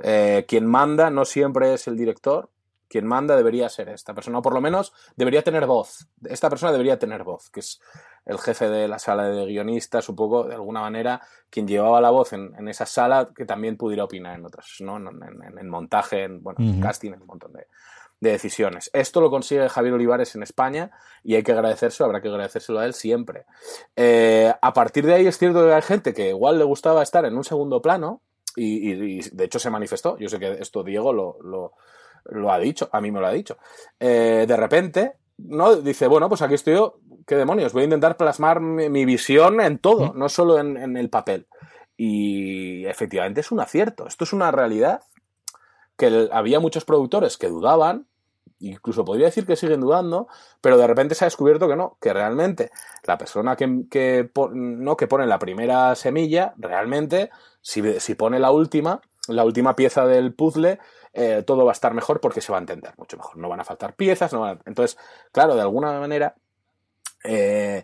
eh, quien manda no siempre es el director, quien manda debería ser esta persona, o por lo menos debería tener voz. Esta persona debería tener voz, que es el jefe de la sala de guionistas, un poco, de alguna manera, quien llevaba la voz en, esa sala, que también pudiera opinar en otras, ¿no? En, montaje, en, bueno, casting, en un montón de, decisiones. Esto lo consigue Javier Olivares en España y hay que agradecérselo, habrá que agradecérselo a él siempre. Eh, a partir de ahí es cierto que hay gente que igual le gustaba estar en un segundo plano y, de hecho se manifestó. Yo sé que esto Diego lo lo ha dicho, a mí me lo ha dicho. Eh, de repente, ¿no? Dice, bueno, pues aquí estoy yo, ¿qué demonios? Voy a intentar plasmar mi, visión en todo, no solo en, el papel. Y efectivamente es un acierto, esto es una realidad que había muchos productores que dudaban, incluso podría decir que siguen dudando, pero de repente se ha descubierto que no, que realmente la persona que, que no, que pone la primera semilla, realmente, si, si pone la última, la última pieza del puzzle, eh, todo va a estar mejor porque se va a entender mucho mejor. No van a faltar piezas, no entonces, claro, de alguna manera, eh,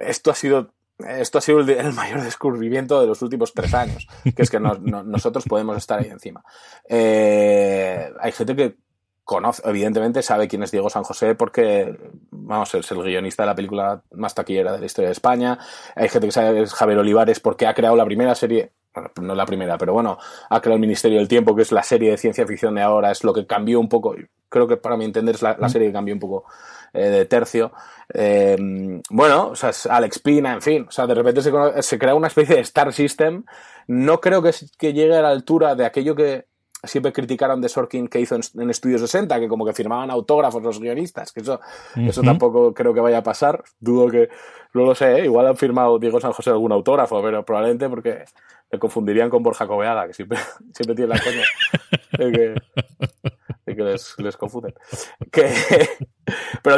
esto ha sido esto ha sido el, mayor descubrimiento de los últimos tres años, que es que nosotros podemos estar ahí encima. Eh, hay gente que conoce, evidentemente sabe quién es Diego San José porque, vamos, es el guionista de la película más taquillera de la historia de España. Hay gente que sabe que es Javier Olivares porque ha creado la primera serie bueno, no la primera, pero bueno, ha creado el Ministerio del Tiempo, que es la serie de ciencia ficción de ahora, es lo que cambió un poco, creo que para mi entender es la, la serie que cambió un poco eh, de tercio. Eh, bueno, o sea, es Alex Pina, en fin, o sea, de repente se, se crea una especie de Star System. No creo que, que llegue a la altura de aquello que siempre criticaron de Sorkin que hizo en, en Estudio 60, que como que firmaban autógrafos los guionistas, que eso, uh -huh. eso tampoco creo que vaya a pasar. Dudo que, no lo sé, ¿eh? igual han firmado Diego San José algún autógrafo, pero probablemente porque le confundirían con Borja Coveaga, que siempre, siempre tiene la coña de que, de que les, les, confunden. Que, pero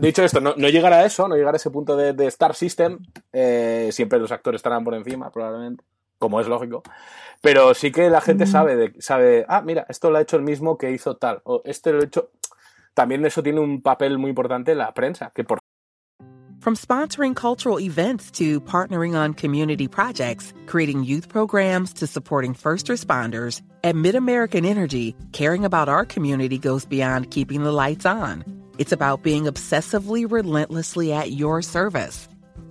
dicho esto, no, no, llegar a eso, no llegar a ese punto de, de Star System, eh, siempre los actores estarán por encima, probablemente, como es lógico. Pero sí que la gente sabe, de, sabe, ah, mira, esto lo ha hecho el mismo que hizo tal, o este lo ha hecho. También eso tiene un papel muy importante la prensa, que por From sponsoring cultural events to partnering on community projects, creating youth programs to supporting first responders, at MidAmerican Energy, caring about our community goes beyond keeping the lights on. It's about being obsessively relentlessly at your service.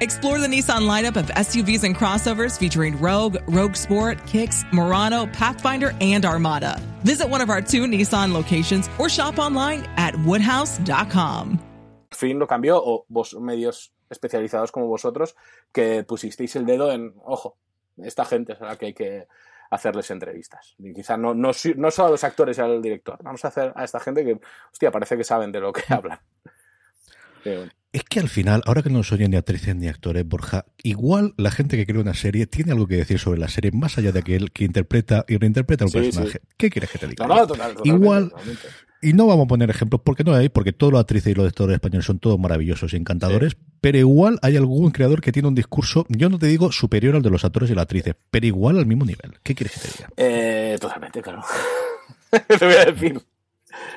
Explore the Nissan lineup of SUVs and crossovers featuring Rogue, Rogue Sport, Kicks, Murano, Pathfinder, and Armada. Visit one of our two Nissan locations or shop online at woodhouse.com. fin lo cambió o vos medios especializados como vosotros que pusisteis el dedo en, ojo, esta gente es a la que hay que hacerles entrevistas. Y quizá no, no, no solo a los actores y al director, vamos a hacer a esta gente que, hostia, parece que saben de lo que hablan. Es que al final, ahora que no nos oyen ni actrices ni actores, Borja, igual la gente que crea una serie tiene algo que decir sobre la serie, más allá de aquel que interpreta y reinterpreta un sí, personaje. Sí. ¿Qué quieres que te diga? No, no, total, igual, totalmente. y no vamos a poner ejemplos porque no hay, porque todos los actrices y los actores españoles son todos maravillosos y encantadores, sí. pero igual hay algún creador que tiene un discurso, yo no te digo superior al de los actores y las actrices, pero igual al mismo nivel. ¿Qué quieres que te diga? Eh, totalmente, claro. te voy a decir.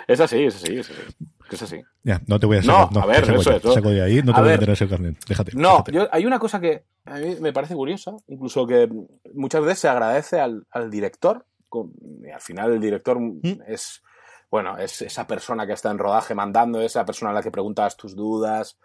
Es así, es así, es así. Es así. Ya, no te voy a sacar. No, no a ver, eso es saco de ahí, no te A voy ver. a meter ese carnet. Déjate. No, déjate. yo- hay una cosa que a mí me parece curiosa, incluso que muchas veces se agradece al, al director. con- y al final el director es, bueno, es esa persona que está en rodaje mandando, esa persona a la que preguntas tus dudas.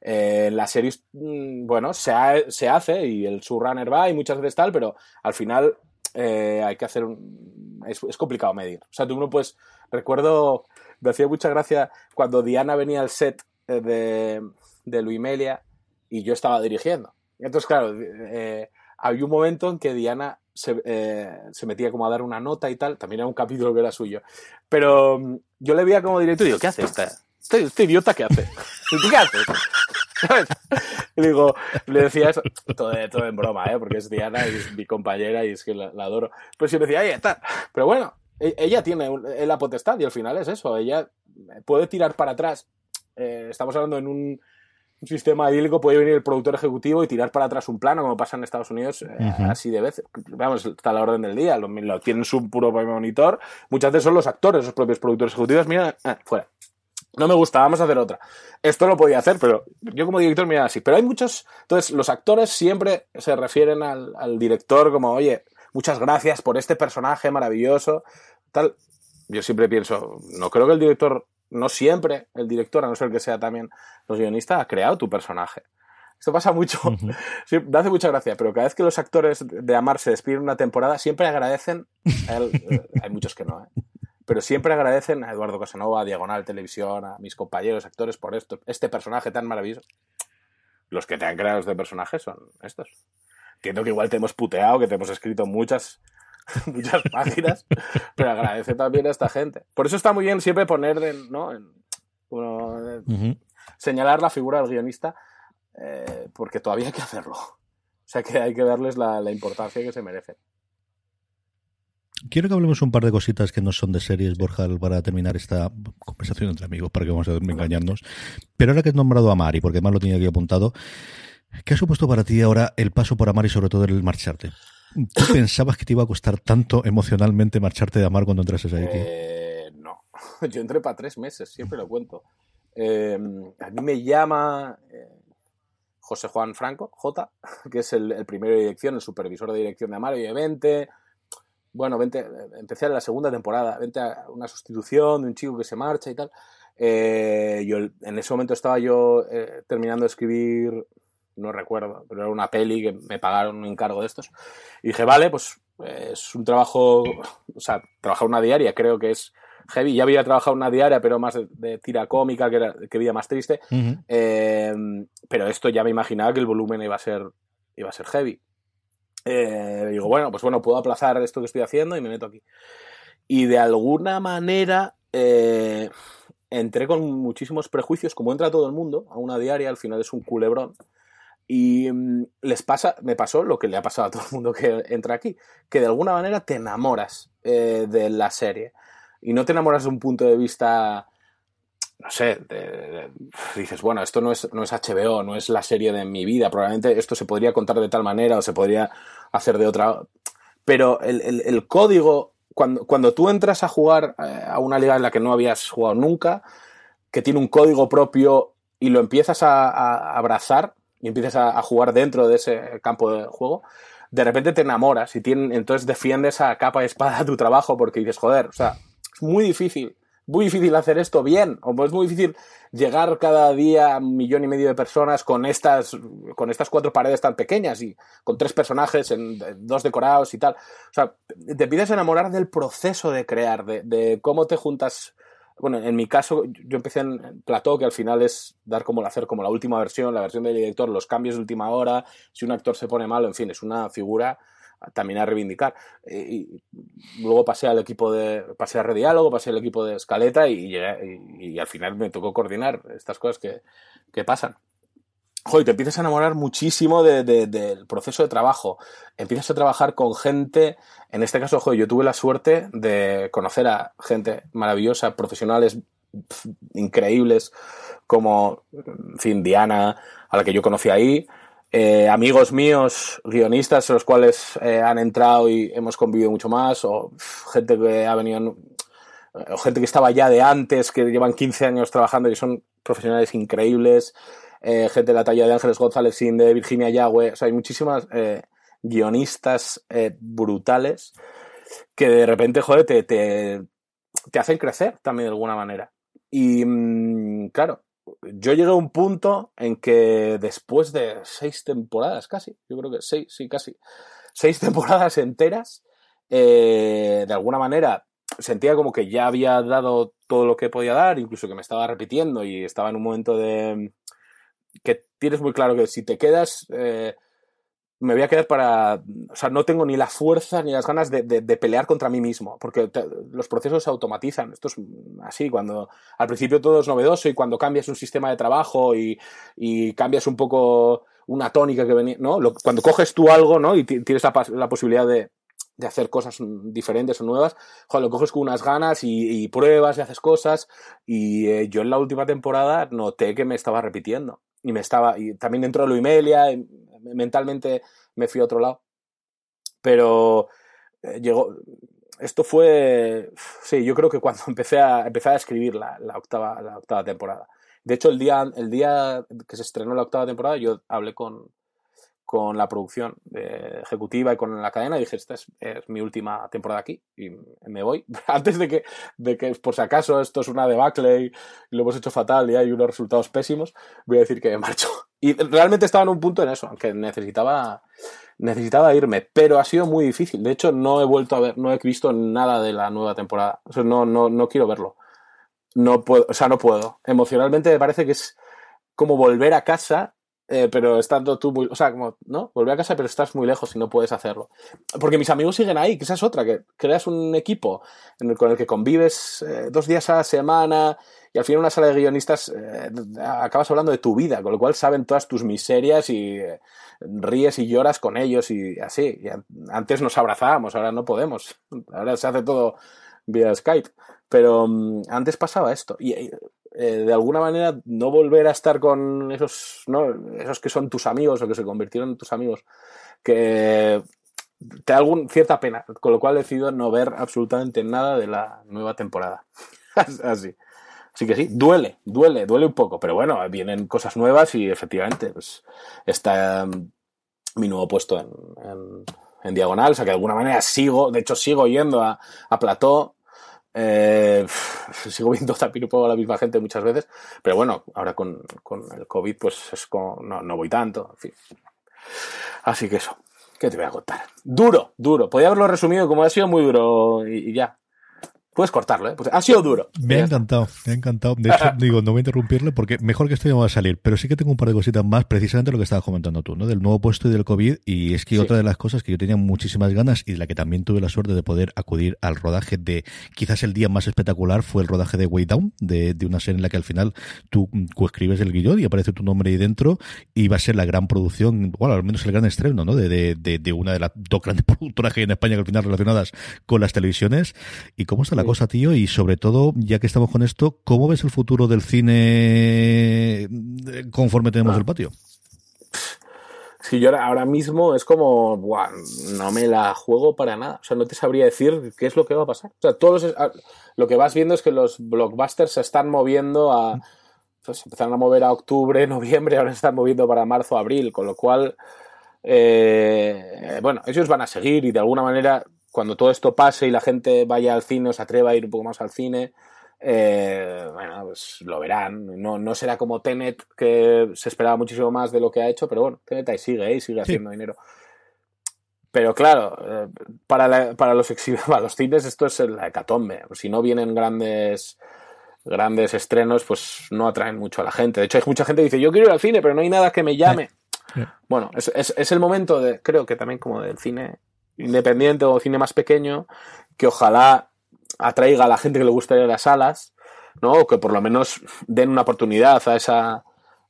Eh, en las series, mm, bueno, se, ha- se hace y el showrunner va y muchas veces tal, pero al final eh, hay que hacer un... Es, es complicado medir. O sea, tú no puedes... Recuerdo, me hacía mucha gracia cuando Diana venía al set eh, de, de Luimelia y yo estaba dirigiendo. Entonces, claro, eh, había un momento en que Diana se, eh, se metía como a dar una nota y tal, también era un capítulo que era suyo. Pero mm, yo le veía como director y digo, ¿qué hace esta? Este, este idiota qué hace? ¿Y tú qué? ¿Sabes? Y digo, le decía eso, todo, todo en broma, ¿eh? porque es Diana y es mi compañera y es que la, la adoro. Pues yo me decía, ahí está. Pero bueno, ella tiene la potestad y al final es eso, ella puede tirar para atrás. Eh, estamos hablando en un, un sistema idílico, puede venir el productor ejecutivo y tirar para atrás un plano, como pasa en Estados Unidos, eh, así de veces. Vamos, está a la orden del día, lo, lo tienen su puro monitor. Muchas veces son los actores, los propios productores ejecutivos, mira, eh, fuera. No me gusta, vamos a hacer otra. Esto lo podía hacer, pero yo como director me así. Pero hay muchos. Entonces, los actores siempre se refieren al, al director como, oye, muchas gracias por este personaje maravilloso. Tal. Yo siempre pienso, no creo que el director, no siempre el director, a no ser que sea también los guionistas, ha creado tu personaje. Esto pasa mucho. Sí, me hace mucha gracia, pero cada vez que los actores de Amar se despiden una temporada, siempre agradecen. a él, eh, hay muchos que no, ¿eh? pero siempre agradecen a Eduardo Casanova, a Diagonal Televisión, a mis compañeros actores por esto, este personaje tan maravilloso. Los que te han creado este personaje son estos. Entiendo que igual te hemos puteado, que te hemos escrito muchas, muchas páginas, pero agradece también a esta gente. Por eso está muy bien siempre poner, de, ¿no? En- señalar la figura del guionista, eh, porque todavía hay que hacerlo. O sea que hay que darles la, la importancia que se merecen. Quiero que hablemos un par de cositas que no son de series, Borja, para terminar esta conversación entre amigos, para que vamos a engañarnos. Pero ahora que has nombrado a Mari, porque más lo tenía aquí apuntado, ¿qué ha supuesto para ti ahora el paso por Amar y sobre todo el marcharte? ¿Tú pensabas que te iba a costar tanto emocionalmente marcharte de Amar cuando entrases ahí? Eh, no, yo entré para tres meses, siempre lo cuento. Eh, a mí me llama eh, José Juan Franco, J, que es el, primero de dirección, el supervisor de dirección de Amario, y vente, bueno, vente, empecé en la segunda temporada, vente a una sustitución de un chico que se marcha y tal. Eh, yo en ese momento estaba yo terminando de escribir, no recuerdo, pero era una peli que me pagaron un encargo de estos. Y dije, vale, pues es un trabajo, o sea, trabajar una diaria creo que es heavy. Ya había trabajado una diaria, pero más de, tira cómica, que, era, que veía más triste. Eh, pero esto ya me imaginaba que el volumen iba a ser, iba a ser heavy. Eh, digo, bueno, pues bueno, puedo aplazar esto que estoy haciendo y me meto aquí. Y de alguna manera eh, entré con muchísimos prejuicios, como entra todo el mundo a una diaria, al final es un culebrón. Y mm, les pasa, me pasó lo que le ha pasado a todo el mundo que entra aquí, que de alguna manera te enamoras de la serie y no te enamoras de un punto de vista, no sé, dices, bueno, esto no es, no es HBO, no es la serie de mi vida, probablemente esto se podría contar de tal manera o se podría hacer de otra. Pero el, código, cuando, cuando tú entras a jugar eh, a una liga en la que no habías jugado nunca, que tiene un código propio y lo empiezas a, abrazar y empiezas a, jugar dentro de ese campo de juego, de repente te enamoras y entonces defiendes a capa y espada tu trabajo porque dices, joder, o sea, muy difícil, muy difícil hacer esto bien, o es muy difícil llegar cada día a un millón y medio de personas con estas, con estas cuatro paredes tan pequeñas y con tres personajes, en, dos decorados y tal. O sea, te pides enamorar del proceso de crear, de, cómo te juntas. Bueno, en mi caso, yo empecé en Plató, que al final es dar como hacer como la última versión, la versión del director, los cambios de última hora, si un actor se pone malo, en fin, es una figura también a reivindicar. Y, luego pasé al equipo de, pasé a Rediálogo, pasé al equipo de Escaleta y, y, al final me tocó coordinar estas cosas que, que pasan. Joder, te empiezas a enamorar muchísimo del proceso de trabajo. Empiezas a trabajar con gente, en este caso, joder, yo tuve la suerte de conocer a gente maravillosa, profesionales increíbles, como, en Diana, a la que yo conocí ahí, eh, amigos míos, guionistas, los cuales eh, han entrado y hemos convivido mucho más, o gente que ha venido, o gente que estaba ya de antes, que llevan 15 años trabajando y son profesionales increíbles, eh, gente de la talla de Ángeles González Sin, de Virginia Yagüe, o sea, hay muchísimas guionistas brutales que de repente, joder, te, te, te, hacen crecer también de alguna manera. Y mm, claro, yo llegué a un punto en que después de seis temporadas casi, yo creo que seis, sí, casi, seis temporadas enteras, eh, de alguna manera sentía como que ya había dado todo lo que podía dar, incluso que me estaba repitiendo y estaba en un momento de que tienes muy claro que si te quedas... Eh, me voy a quedar para. O sea, no tengo ni la fuerza ni las ganas de, pelear contra mí mismo, porque los procesos se automatizan. Esto es así, cuando al principio todo es novedoso y cuando cambias un sistema de trabajo y, cambias un poco una tónica que venía, ¿no? cuando coges tú algo, ¿no? Y tienes la, posibilidad de, hacer cosas diferentes o nuevas, joder, lo coges con unas ganas y, pruebas y haces cosas. Y eh, yo en la última temporada noté que me estaba repitiendo. Y me estaba. Y también dentro de lo Imelia, mentalmente me fui a otro lado. Pero eh, llegó. Esto fue. Sí, yo creo que cuando empecé a, empecé a escribir la, octava, la octava temporada. De hecho, el día, el día que se estrenó la octava temporada, yo hablé con, con la producción ejecutiva y con la cadena dije, esta es, mi última temporada aquí y me voy. Antes de que, de que, por si acaso, esto es una debacle y lo hemos hecho fatal y hay unos resultados pésimos, voy a decir que me marcho. Y realmente estaba en un punto en eso, aunque necesitaba, necesitaba irme, pero ha sido muy difícil. De hecho, no he vuelto a ver, no he visto nada de la nueva temporada. No, no, no quiero verlo. No puedo, o sea, no puedo. Emocionalmente me parece que es como volver a casa eh, pero estando tú muy, o sea, como, ¿no? Volver a casa, pero estás muy lejos y no puedes hacerlo. Porque mis amigos siguen ahí, que esa es otra, que creas un equipo con el que convives eh, dos días a la semana y al final una sala de guionistas eh, acabas hablando de tu vida, con lo cual saben todas tus miserias y ríes y lloras con ellos y así. Antes nos abrazábamos, ahora no podemos. Ahora se hace todo vía Skype. Pero mm, antes pasaba esto. Y eh, de alguna manera no volver a estar con esos, ¿no? esos que son tus amigos o que se convirtieron en tus amigos, que te da algún, cierta pena, con lo cual he decidido no ver absolutamente nada de la nueva temporada. Así. sí que sí, duele, duele, duele un poco, pero bueno, vienen cosas nuevas y efectivamente pues, está um, mi nuevo puesto en, en, en, diagonal, o sea que de alguna manera sigo, de hecho sigo yendo a, a Plató, eh, sigo viendo también un poco a la misma gente muchas veces, pero bueno, ahora con, con el COVID pues es como, no, no voy tanto, en fin. Así que eso, ¿qué te voy a contar? Duro, duro. Podría haberlo resumido como ha sido muy duro y, y ya. Puedes cortarlo, ¿eh? Pues ha sido duro. Me ha encantado, me ha encantado. De hecho, digo, no voy a interrumpirle porque mejor que esto ya va a salir, pero sí que tengo un par de cositas más, precisamente lo que estabas comentando tú, ¿no? Del nuevo puesto y del COVID. Y es que sí. otra de las cosas que yo tenía muchísimas ganas y de la que también tuve la suerte de poder acudir al rodaje de quizás el día más espectacular fue el rodaje de Way Down, de, de una serie en la que al final tú escribes el guion y aparece tu nombre ahí dentro y va a ser la gran producción, bueno, al menos el gran estreno, ¿no? De, de, de, de una de las dos grandes productoras que hay en España que al final relacionadas con las televisiones. ¿Y cómo está la sí. cosa, tío? Y sobre todo, ya que estamos con esto, ¿cómo ves el futuro del cine conforme tenemos ah. el patio? Si yo ahora mismo es como, buah, no me la juego para nada. O sea, no te sabría decir qué es lo que va a pasar. O sea, todos los, lo que vas viendo es que los blockbusters se están moviendo a. Pues empezaron a mover a octubre, noviembre, ahora se están moviendo para marzo, abril, con lo cual. Eh, bueno, ellos van a seguir y de alguna manera cuando todo esto pase y la gente vaya al cine o se atreva a ir un poco más al cine, eh, bueno, pues lo verán. No, no será como Tenet, que se esperaba muchísimo más de lo que ha hecho, pero bueno, Tenet ahí sigue, ¿eh? sigue haciendo sí. dinero. Pero claro, eh, para, la, para, los para los cines esto es la hecatombe. Si no vienen grandes grandes estrenos, pues no atraen mucho a la gente. De hecho, hay mucha gente que dice, yo quiero ir al cine, pero no hay nada que me llame. Sí. Bueno, es, es, es, el momento de, creo que también como del cine independiente o cine más pequeño, que ojalá atraiga a la gente que le guste ir a las salas, ¿no? O que por lo menos den una oportunidad a esa.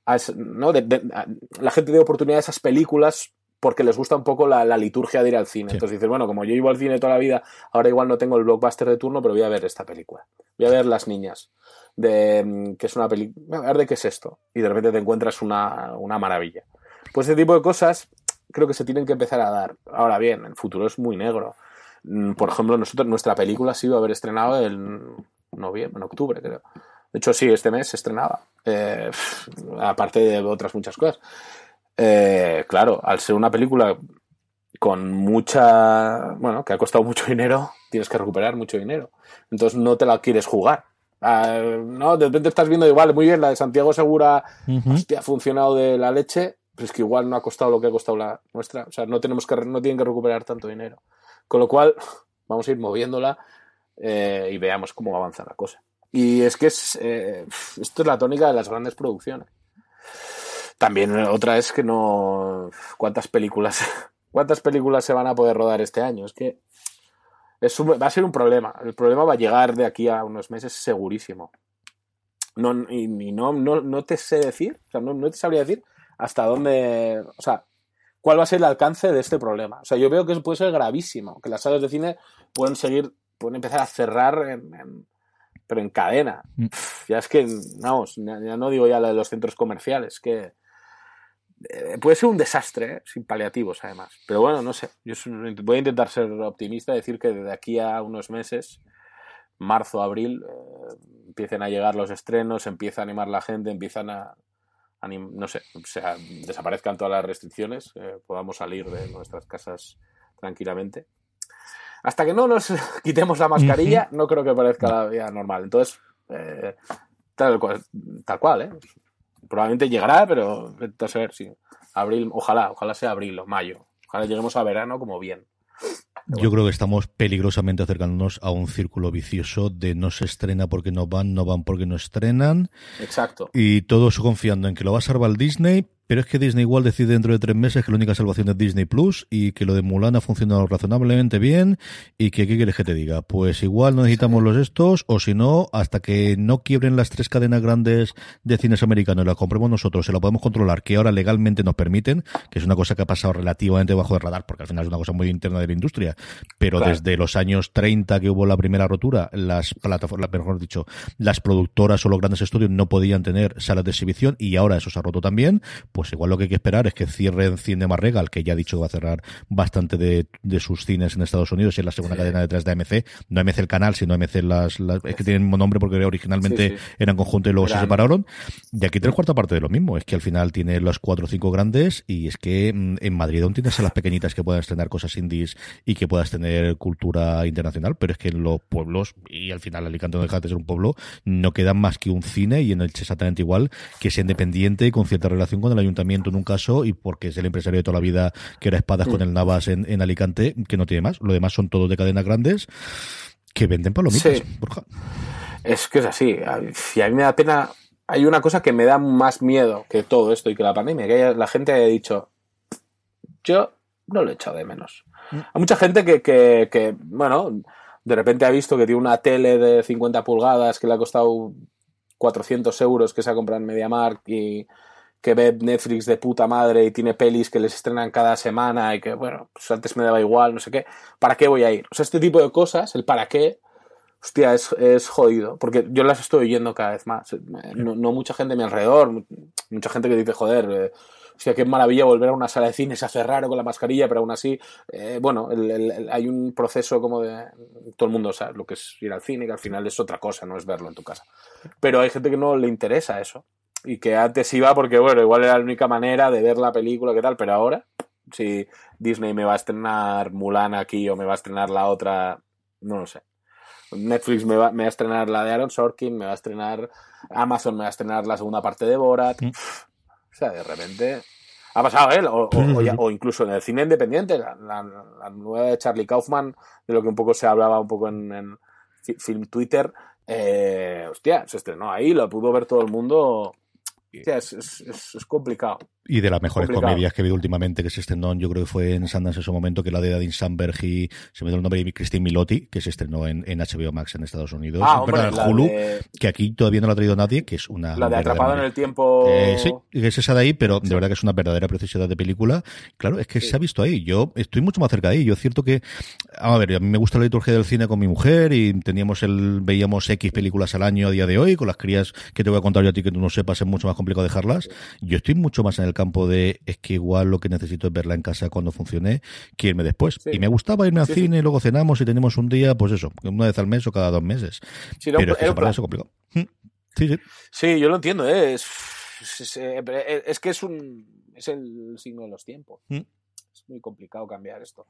A esa ¿no? De, de, a, la gente dé oportunidad a esas películas porque les gusta un poco la, la liturgia de ir al cine. Sí. Entonces dices, bueno, como yo iba al cine toda la vida, ahora igual no tengo el blockbuster de turno, pero voy a ver esta película. Voy a ver Las Niñas, de, que es una película. A ver de qué es esto. Y de repente te encuentras una, una maravilla. Pues ese tipo de cosas creo que se tienen que empezar a dar. Ahora bien, el futuro es muy negro. Por ejemplo, nosotros, nuestra película se iba a haber estrenado en noviembre, en octubre, creo. De hecho, sí, este mes se estrenaba. Eh, aparte de otras muchas cosas. Eh, claro, al ser una película con mucha. Bueno, que ha costado mucho dinero, tienes que recuperar mucho dinero. Entonces no te la quieres jugar. Uh, no, de repente estás viendo igual, muy bien, la de Santiago Segura, uh -huh. hostia, ha funcionado de la leche, pero es que igual no ha costado lo que ha costado la nuestra. O sea, no tenemos que, no tienen que recuperar tanto dinero. Con lo cual, vamos a ir moviéndola eh, y veamos cómo avanza la cosa. Y es que es, eh, esto es la tónica de las grandes producciones. También otra es que no. ¿Cuántas películas, cuántas películas se van a poder rodar este año? Es que es va a ser un problema. El problema va a llegar de aquí a unos meses segurísimo. No, y, y no, no, no, te sé decir, o sea, no, no te sabría decir hasta dónde, o sea, cuál va a ser el alcance de este problema. O sea, yo veo que puede ser gravísimo, que las salas de cine pueden seguir, pueden empezar a cerrar, en, en, pero en cadena. Mm. Pff, ya es que, vamos, ya no digo ya la de los centros comerciales, que eh, puede ser un desastre, ¿eh? sin paliativos además. Pero bueno, no sé, yo voy a intentar ser optimista, decir que de aquí a unos meses, marzo, abril, eh, empiecen a llegar los estrenos, empieza a animar la gente, empiezan a no sé, o sea, desaparezcan todas las restricciones, eh, podamos salir de nuestras casas tranquilamente. Hasta que no nos quitemos la mascarilla, no creo que parezca la vida normal. Entonces, eh, tal, cual, tal cual, ¿eh? Probablemente llegará, pero a ver si abril, ojalá, ojalá sea abril o mayo. Ojalá lleguemos a verano como bien. Yo creo que estamos peligrosamente acercándonos a un círculo vicioso de no se estrena porque no van, no van porque no estrenan. Exacto. Y todos confiando en que lo va a salvar Disney, pero es que Disney igual decide dentro de tres meses que la única salvación es Disney Plus y que lo de Mulan ha funcionado razonablemente bien y que qué quieres que te diga. Pues igual no necesitamos los estos o si no, hasta que no quiebren las tres cadenas grandes de cines americanos y las compremos nosotros, se la podemos controlar, que ahora legalmente nos permiten, que es una cosa que ha pasado relativamente bajo el radar porque al final es una cosa muy interna de la industria, pero claro. desde los años 30 que hubo la primera rotura, las plataformas, mejor dicho, las productoras o los grandes estudios no podían tener salas de exhibición y ahora eso se ha roto también pues igual lo que hay que esperar es que cierren Cinema Regal, que ya ha dicho que va a cerrar bastante de, sus cines en Estados Unidos y es la segunda cadena detrás de AMC. No AMC el canal, sino AMC las, es que tienen el mismo nombre porque originalmente eran conjunto y luego se separaron. Y aquí tiene cuarta parte de lo mismo, es que al final tiene los cuatro o cinco grandes y es que mm, en Madrid aún tienes a las pequeñitas que puedan estrenar cosas indies y que puedas tener cultura internacional, pero es que en los pueblos, y al final Alicante no deja de ser un pueblo, no queda más que un cine y en el exactamente igual, que sea independiente y con cierta relación con el ayuntamiento en un caso y porque es el empresario de toda la vida que era espadas con el Navas en, Alicante, que no tiene más. Lo demás son todos de cadenas grandes que venden palomitas, sí. Es que es así. Y a mí me da pena. Hay una cosa que me da más miedo que todo esto y que la pandemia, que la gente haya dicho, yo no lo he echado de menos. Mm. Hay mucha gente que, que, que, bueno, de repente ha visto que tiene una tele de 50 pulgadas que le ha costado 400 euros que se ha comprado en MediaMark y que ve Netflix de puta madre y tiene pelis que les estrenan cada semana y que, bueno, pues antes me daba igual, no sé qué. ¿Para qué voy a ir? O sea, este tipo de cosas, el para qué, hostia, es, es jodido. Porque yo las estoy oyendo cada vez más. No, no mucha gente a mi alrededor, mucha gente que dice, joder, eh, hostia, qué maravilla volver a una sala de cine, se hace raro con la mascarilla, pero aún así, eh, bueno, hay un proceso como de. Todo el mundo sabe lo que es ir al cine, que al final es otra cosa, no es verlo en tu casa. Pero hay gente que no le interesa eso. Y que antes iba porque, bueno, igual era la única manera de ver la película, ¿qué tal? Pero ahora, si Disney me va a estrenar Mulan aquí o me va a estrenar la otra, no lo sé. Netflix me va, me va, a estrenar la de Aaron Sorkin, me va a estrenar Amazon, me va a estrenar la segunda parte de Borat. Mm. O sea, de repente ha pasado, ¿eh? O, incluso en el cine independiente, la, nueva de Charlie Kaufman, de lo que un poco se hablaba un poco en, Film Twitter, eh, hostia, se estrenó ahí, lo pudo ver todo el mundo es, es, complicado. Y de las mejores comedias que he visto últimamente, que se estrenó, yo creo que fue en Sundance en su momento, que la de Adin Sandberg y se me dio el nombre de Christine Milotti, que se estrenó en, en HBO Max en Estados Unidos. Ah, en Hulu, que aquí todavía no la ha traído nadie, que es una. La de Atrapado en el Tiempo. Eh, sí, es esa de ahí, pero de verdad que es una verdadera preciosidad de película. Claro, es que se ha visto ahí. Yo estoy mucho más cerca de ahí. Yo es cierto que, a ver, a mí me gusta la liturgia del cine con mi mujer y teníamos el, veíamos X películas al año a día de hoy, con las crías que te voy a contar yo a ti que tú no sepas, es mucho más complicado dejar yo estoy mucho más en el campo de es que igual lo que necesito es verla en casa cuando funcione que irme después. Y me gustaba irme al cine, luego cenamos y tenemos un día, pues eso, una vez al mes o cada dos meses. Pero es que para eso complicado. Sí, sí. Sí, yo lo entiendo, ¿eh? es, es, que es un es el signo de los tiempos. Mm. Es muy complicado cambiar esto.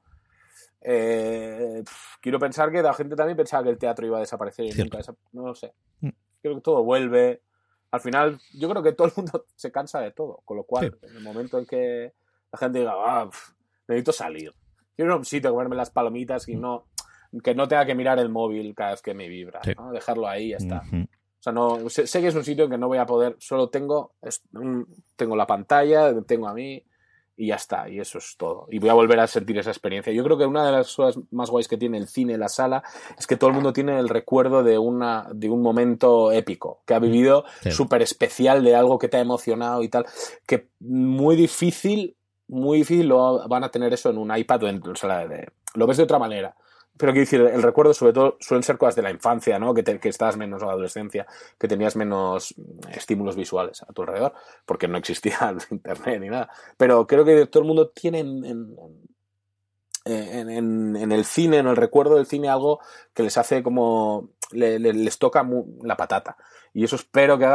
Eh, quiero pensar que la gente también pensaba que el teatro iba a desaparecer y nunca no lo sé. Mm. Creo que todo vuelve al final yo creo que todo el mundo se cansa de todo, con lo cual en el momento en que la gente diga, ah, necesito salir, quiero un sitio, comerme las palomitas y mm. no que no tenga que mirar el móvil cada vez que me vibra, dejarlo ahí y ya está. O sea, no, sé, que es un sitio en que no voy a poder, solo tengo, tengo la pantalla, tengo a mí, y ya está, y eso es todo. Y voy a volver a sentir esa experiencia. Yo creo que una de las cosas más guays que tiene el cine, la sala, es que todo el mundo tiene el recuerdo de, una, de un momento épico, que ha vivido súper especial de algo que te ha emocionado y tal, que muy difícil, muy difícil lo van a tener eso en un iPad o en sala de, lo ves de otra manera. Pero quiero decir, el recuerdo sobre todo suelen ser cosas de la infancia, ¿no? Que, que estabas menos en la adolescencia, que tenías menos estímulos visuales a tu alrededor, porque no existía internet ni nada. Pero creo que todo el mundo tiene en, en, el cine, en el recuerdo del cine, algo que les hace como. les toca la patata. Y eso espero que haga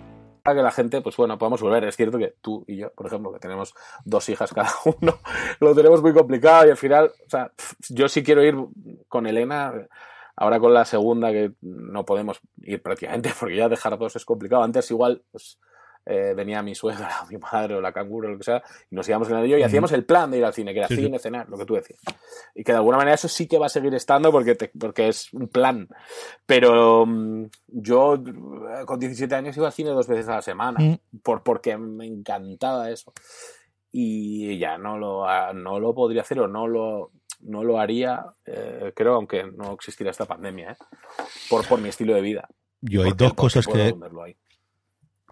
que la gente, pues bueno, podamos volver. Es cierto que tú y yo, por ejemplo, que tenemos dos hijas cada uno, lo tenemos muy complicado y al final, o sea, yo sí quiero ir con Elena Ahora con la segunda que no podemos ir prácticamente porque ya dejar dos es complicado. Antes igual pues, eh, venía mi suegra, mi madre o la canguro o lo que sea y nos íbamos en el y hacíamos el plan de ir al cine, que era cine, cenar, lo que tú decías. Y que de alguna manera eso sí que va a seguir estando porque, porque es un plan. Pero mm, yo eh, con 17 años iba al cine dos veces a la semana mm. por, porque me encantaba eso. Y ya no lo, no lo podría hacer o no lo, no lo haría, eh, creo, aunque no existiera esta pandemia, por, por mi estilo de vida. Yo hay dos cosas que,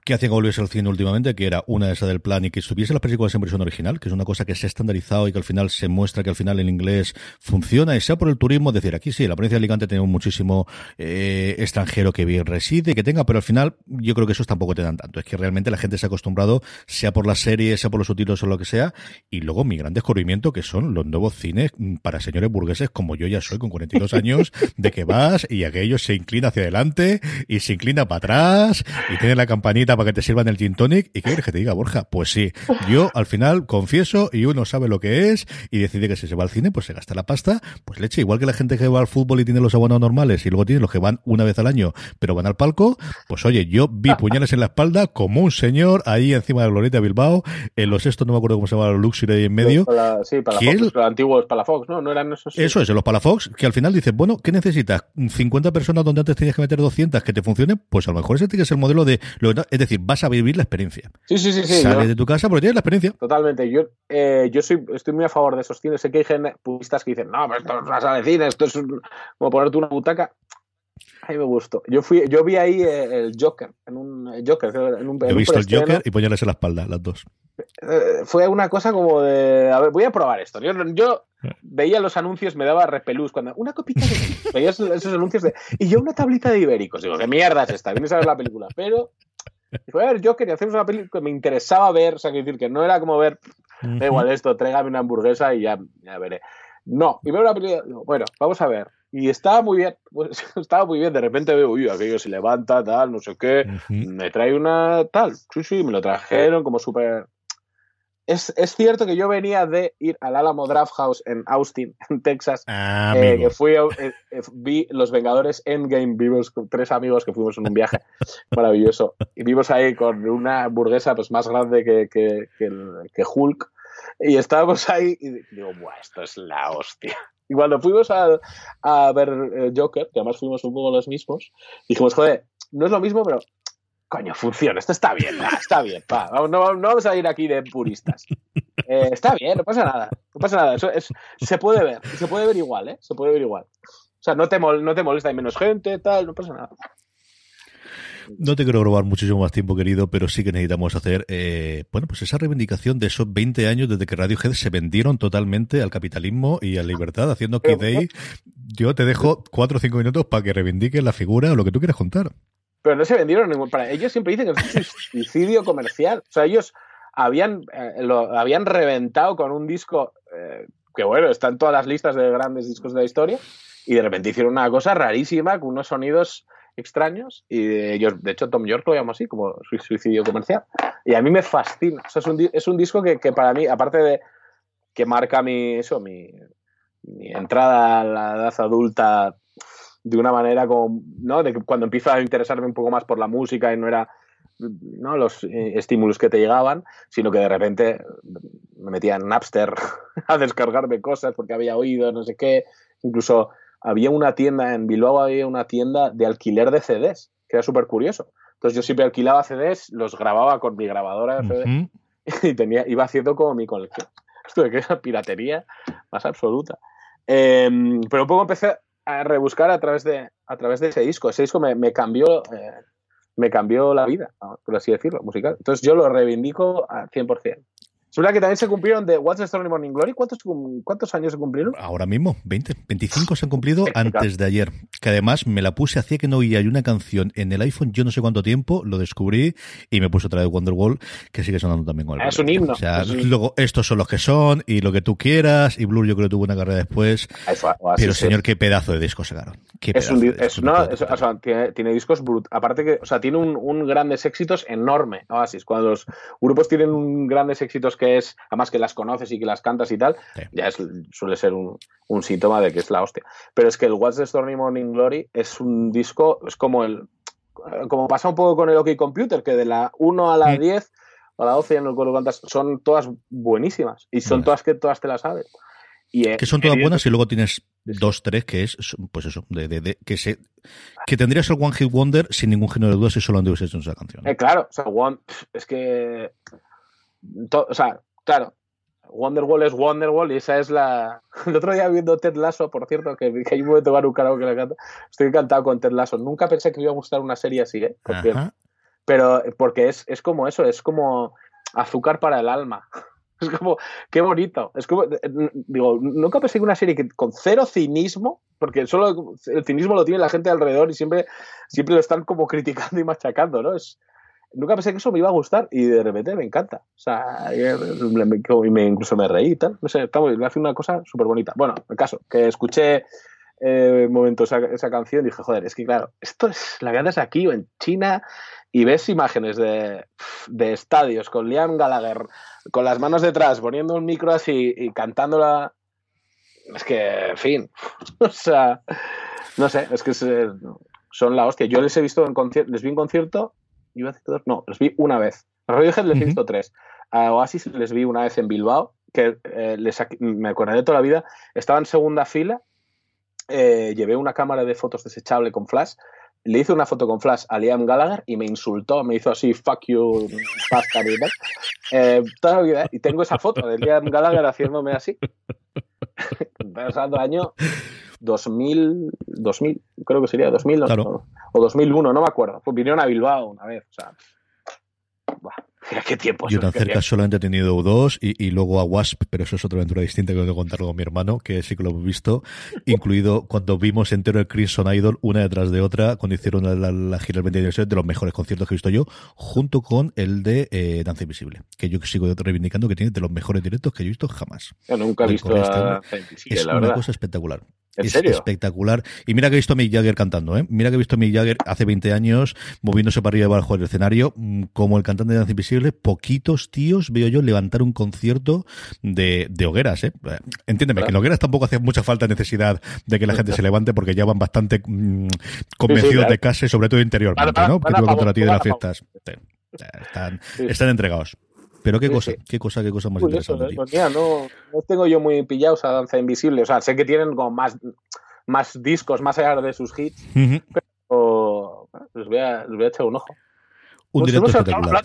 que hacían volverse al cine últimamente, que era una esa del plan y que estuviese las películas en versión original, que es una cosa que se ha estandarizado y que al final se muestra que al final en inglés funciona, y sea por el turismo, decir, aquí sí, la provincia de Alicante tiene muchísimo eh, extranjero que bien reside, que tenga, pero al final yo creo que esos tampoco te dan tanto. Es que realmente la gente se ha acostumbrado, sea por las series, sea por los subtítulos o lo que sea, y luego mi gran descubrimiento que son los nuevos cines para señores burgueses como yo ya soy con 42 años, de que vas y aquello se inclina hacia adelante y se inclina para atrás y tiene la campanita para que te sirvan el gin tonic. ¿Y qué quieres que te diga, Borja? Pues sí, yo al final confieso y uno sabe lo que es y decide que si se va al cine, pues se gasta la pasta, pues leche, igual que la gente que va al fútbol y tiene los abonados normales y luego tiene los que van una vez al año, pero van al palco, pues oye, yo vi puñales en la espalda como un señor ahí encima de Glorieta Bilbao, en los estos no me acuerdo cómo se llama, los Luxury ahí en medio. Para, sí, para los antiguos Palafox, ¿no? No eran esos. Eso es, en los Palafox, que al final dices, bueno, ¿qué necesitas? ¿50 personas donde antes tenías que meter 200 que te funcionen? Pues a lo mejor ese tiene que ser el modelo de, es decir, vas a vivir la experiencia. Sí, sí, sí. sí Sales de tu casa porque tienes la experiencia. Totalmente. Yo, eh, yo soy, estoy muy a favor de esos cines. Sé que hay puristas que dicen, no, pero esto es una sala de cine, esto es como ponerte una butaca. A mí me gustó. Yo fui, yo vi ahí eh, el Joker, en un eh, Joker, en un, He visto el Joker y ponerles en la espalda, las dos. fue una cosa como de, a ver, voy a probar esto. Yo, yo veía los anuncios, me daba repelús cuando una copita de veía esos, esos, anuncios de, y yo una tablita de ibéricos. Digo, qué mierda es esta, vienes a ver la película, pero fue a ver, yo quería hacer una película que me interesaba ver, o sea, decir que no era como ver, da igual esto, tráigame una hamburguesa y ya, ya veré. No, y veo una película, bueno, vamos a ver. Y estaba muy bien, pues, estaba muy bien. De repente veo, uy, aquello se levanta, tal, no sé qué. Me trae una tal. Sí, sí, me lo trajeron como súper es, es, cierto que yo venía de ir al Alamo Draft House en Austin, en Texas, ah, eh, que fui, eh, eh, vi Los Vengadores Endgame, vimos con tres amigos que fuimos en un viaje maravilloso, y vimos ahí con una hamburguesa pues, más grande que, que, que, Hulk, y estábamos ahí y digo, Buah, esto es la hostia. Y cuando fuimos a, a ver Joker, que además fuimos un poco los mismos, dijimos, joder, no es lo mismo, pero coño, funciona, esto está bien, está bien, no, no, vamos a ir aquí de puristas. Eh, está bien, no pasa nada, no pasa nada, eso es, se puede ver, se puede ver igual, ¿eh? Se puede ver igual. O sea, no te, no te molesta, hay menos gente, tal, no pasa nada. No te quiero robar muchísimo más tiempo, querido, pero sí que necesitamos hacer, eh, bueno, pues esa reivindicación de esos 20 años desde que Radiohead se vendieron totalmente al capitalismo y a la libertad, haciendo que Day. Yo te dejo cuatro o cinco minutos para que reivindiques la figura o lo que tú quieras contar. Pero no se vendieron ningún. Para ellos siempre dicen que es un suicidio comercial. O sea, ellos habían, eh, lo, habían reventado con un disco eh, que, bueno, está en todas las listas de grandes discos de la historia. Y de repente hicieron una cosa rarísima con unos sonidos extraños. Y ellos, de hecho, Tom York lo llama así, como suicidio comercial. Y a mí me fascina. O sea, es, un, es un disco que, que, para mí, aparte de que marca mi, eso, mi, mi entrada a la edad adulta de una manera como, ¿no? De cuando empiezo a interesarme un poco más por la música y no era ¿no? los eh, estímulos que te llegaban, sino que de repente me metía en Napster a descargarme cosas porque había oído, no sé qué. Incluso había una tienda en Bilbao, había una tienda de alquiler de CDs, que era súper curioso. Entonces yo siempre alquilaba CDs, los grababa con mi grabadora de CD y tenía, iba haciendo como mi colección. Esto de que era piratería más absoluta. Em, pero un poco empecé a rebuscar a través de, a través de ese disco. Ese disco me, me cambió, eh, me cambió la vida, por así decirlo, musical. Entonces yo lo reivindico al 100%. Es verdad que también se cumplieron de What's the Story Morning Glory. ¿Cuántos, ¿Cuántos años se cumplieron? Ahora mismo, 20. 25 se han cumplido antes de ayer. Que además me la puse, hacía que no oía una canción en el iPhone, yo no sé cuánto tiempo, lo descubrí y me puse otra vez Wonderwall, que sigue sonando también con el Es un himno. O sea, luego estos son los que son y lo que tú quieras. Y Blur yo creo que tuvo una carrera después. pero señor, qué pedazo de disco sacaron. Qué es un, es, no, o sea, tiene, tiene, discos brut. Aparte que, o sea, tiene un, un grandes éxitos enorme, Oasis. Cuando los grupos tienen un grandes éxitos que es, además que las conoces y que las cantas y tal, ya es, suele ser un, síntoma de que es la hostia. Pero es que el What's the Stormy Morning Glory es un disco, es como el, como pasa un poco con el OK Computer, que de la 1 a la 10 a la 12 ya no recuerdo cuántas, son todas buenísimas y son todas que todas te las sabes. Y, que son todas buenas y luego tienes dos, tres que es, pues eso, de, que se que tendrías el One Hit Wonder sin ningún género de dudas si solo han hecho esa canción. Eh, claro, o sea, One, es que o sea, claro, Wonderwall es Wonderwall y esa es la. El otro día viendo Ted Lasso, por cierto, que, que hay un momento un karaoke que le canta. Estoy encantado con Ted Lasso. Nunca pensé que me iba a gustar una serie así, ¿eh? Pero porque es, es como eso, es como azúcar para el alma. Es como, qué bonito. Es como, digo, nunca pensé que una serie que con cero cinismo, porque solo el cinismo lo tiene la gente alrededor y siempre, siempre lo están como criticando y machacando, ¿no? Es, nunca pensé que eso me iba a gustar y de repente me encanta. O sea, y me, incluso me reí y tal. No sé, me hace una cosa súper bonita. Bueno, el caso, que escuché eh, momento esa, canción y dije, joder, es que claro, esto es la haces aquí o en China y ves imágenes de, estadios con Liam Gallagher con las manos detrás, poniendo un micro así y cantándola. Es que, en fin, o sea, no sé, es que son la hostia. Yo les he visto en concierto, les vi en concierto, iba a decir dos, no, les vi una vez. A Radiohead les he visto tres. A Oasis les vi una vez en Bilbao, que eh, les, me acordaré de toda la vida. Estaba en segunda fila, eh, llevé una cámara de fotos desechable con flash le hice una foto con flash a Liam Gallagher y me insultó, me hizo así, fuck you, bastard y eh, toda la vida, y tengo esa foto de Liam Gallagher haciéndome así. Pasando año 2000, 2000, creo que sería 2000 o 2001, no me acuerdo. Pues vinieron a Bilbao una vez, o sea, qué tiempo. Yo tan cerca solamente he tenido U2 y, luego a Wasp, pero eso es otra aventura distinta que tengo que contarlo con mi hermano, que sí que lo hemos visto, incluido cuando vimos entero el Crimson Idol una detrás de otra, cuando hicieron la, gira del 20 aniversario, de los mejores conciertos que he visto yo, junto con el de eh, Danza Invisible, que yo sigo reivindicando que tiene de los mejores directos que he visto jamás. Yo nunca he visto a Es una cosa espectacular es espectacular. Y mira que he visto a Mick Jagger cantando, ¿eh? Mira que he visto a Mick Jagger hace 20 años moviéndose para arriba y abajo del escenario, mm, como el cantante de Danza Invisible. Poquitos tíos veo yo levantar un concierto de, de hogueras, ¿eh? Entiéndeme, que en hogueras tampoco hace mucha falta necesidad de que la gente se levante porque ya van bastante mm, convencidos de casa y sobre todo interiormente, ¿no? Que tuve contra ti de las fiestas. Están, están entregados. Pero qué cosa, qué cosa, qué cosa más interesante. no, no, tengo yo muy pillados a Danza Invisible. O sea, sé que tienen como más, más discos más allá de sus hits, pero les voy, a, les voy a echar un ojo. Un directo espectacular.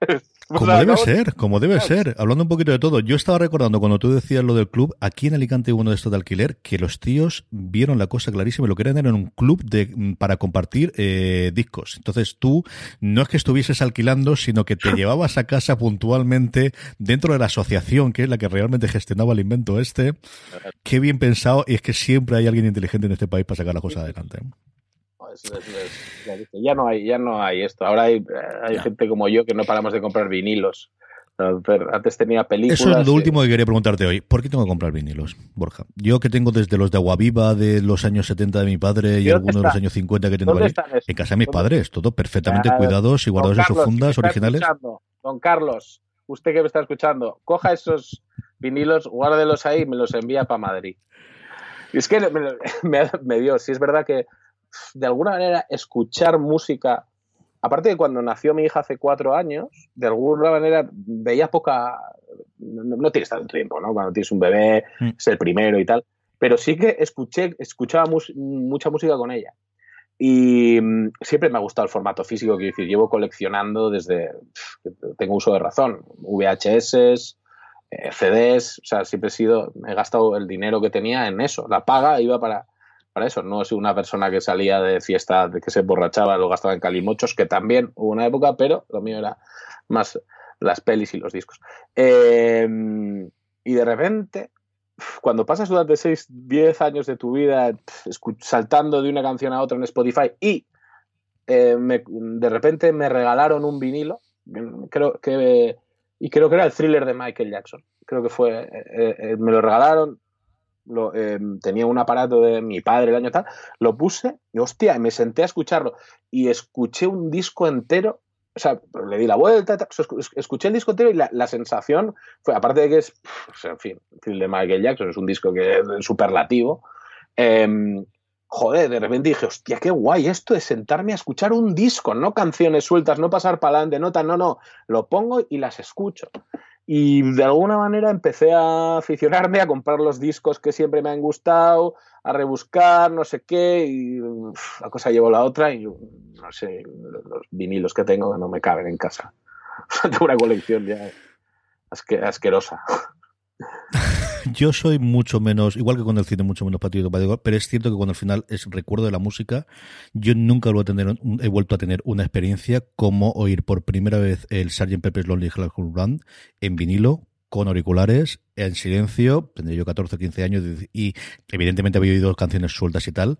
Como debe ser, como debe ser. Hablando un poquito de todo, yo estaba recordando cuando tú decías lo del club, aquí en Alicante hubo uno de estos de alquiler, que los tíos vieron la cosa clarísima y lo querían era un club de, mm, para compartir eh, discos. Entonces tú no es que estuvieses alquilando, sino que te llevabas a casa puntualmente dentro de la asociación, que es la que realmente gestionaba el invento este. Qué bien pensado, y es que siempre hay alguien inteligente en este país para sacar la cosa adelante ya no hay, ya no hay esto. Ahora hay, hay gente como yo que no paramos de comprar vinilos. Antes tenía películas. Eso es lo último que quería preguntarte hoy. ¿Por qué tengo que comprar vinilos, Borja? Yo que tengo desde los de Aguaviva de los años 70 de mi padre y algunos de los años 50 que tengo ahí. En casa de mis padres, todo perfectamente cuidados y guardados en sus fundas originales. Don Carlos, usted que me está escuchando, coja esos vinilos, guárdelos ahí y me los envía para Madrid. Y es que me, me dio, si es verdad que de alguna manera escuchar música, aparte de cuando nació mi hija hace cuatro años, de alguna manera veía poca, no, tienes tanto tiempo, ¿no? Cuando tienes un bebé, mm. es el primero y tal, pero sí que escuché, escuchaba mucha música con ella. Y mm, siempre me ha gustado el formato físico, quiero decir, llevo coleccionando desde tengo uso de razón, VHS, eh, CDs, o sea, siempre he sido, he gastado el dinero que tenía en eso, la paga iba para, eso. No soy una persona que salía de fiesta, que se emborrachaba, lo gastaba en calimochos, que también hubo una época, pero lo mío era más las pelis y los discos. Em, y de repente, cuando pasas durante 6, 10 años de tu vida saltando de una canción a otra en Spotify y eh, de repente me regalaron un vinilo, creo que, y creo que era el thriller de Michael Jackson. Creo que fue, eh, eh, me lo regalaron, Em, tenía un aparato de mi padre el año tal, lo puse y hostia, me senté a escucharlo y escuché un disco entero o sea, le di la vuelta, escuché el disco entero y la, sensación fue, aparte de que es, en fin, el de Michael Jackson es un disco que es superlativo, em, joder, de repente dije, hostia, qué guay esto de sentarme a escuchar un disco, no canciones sueltas, no pasar para adelante, nota, no, no, lo pongo y las escucho. Y de alguna manera empecé a aficionarme a comprar los discos que siempre me han gustado, a rebuscar, no sé qué, y la cosa llevó la otra y no sé, los vinilos que tengo no me caben en casa. tengo una colección ya asquerosa. Yo soy mucho menos, igual que con el cine, mucho menos patriota, pero es cierto que cuando al final es recuerdo de la música, yo nunca a tener, he vuelto a tener una experiencia como oír por primera vez el Sgt. Pepper's Lonely Hearts Band en vinilo, con auriculares, en silencio, tendría yo 14 o 15 años y evidentemente había oído canciones sueltas y tal,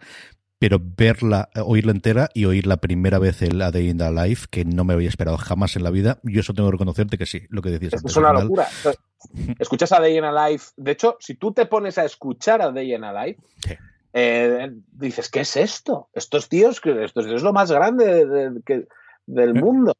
pero verla, oírla entera y oír la primera vez el A Day in the Life, que no me había esperado jamás en la vida, yo eso tengo que reconocerte que sí, lo que decías. Es, una locura. Escuchas a Day in a Life, de hecho, si tú te pones a escuchar a Day in a Life, eh, dices, ¿qué es esto? Estos tíos, esto es lo más grande del mm. mundo.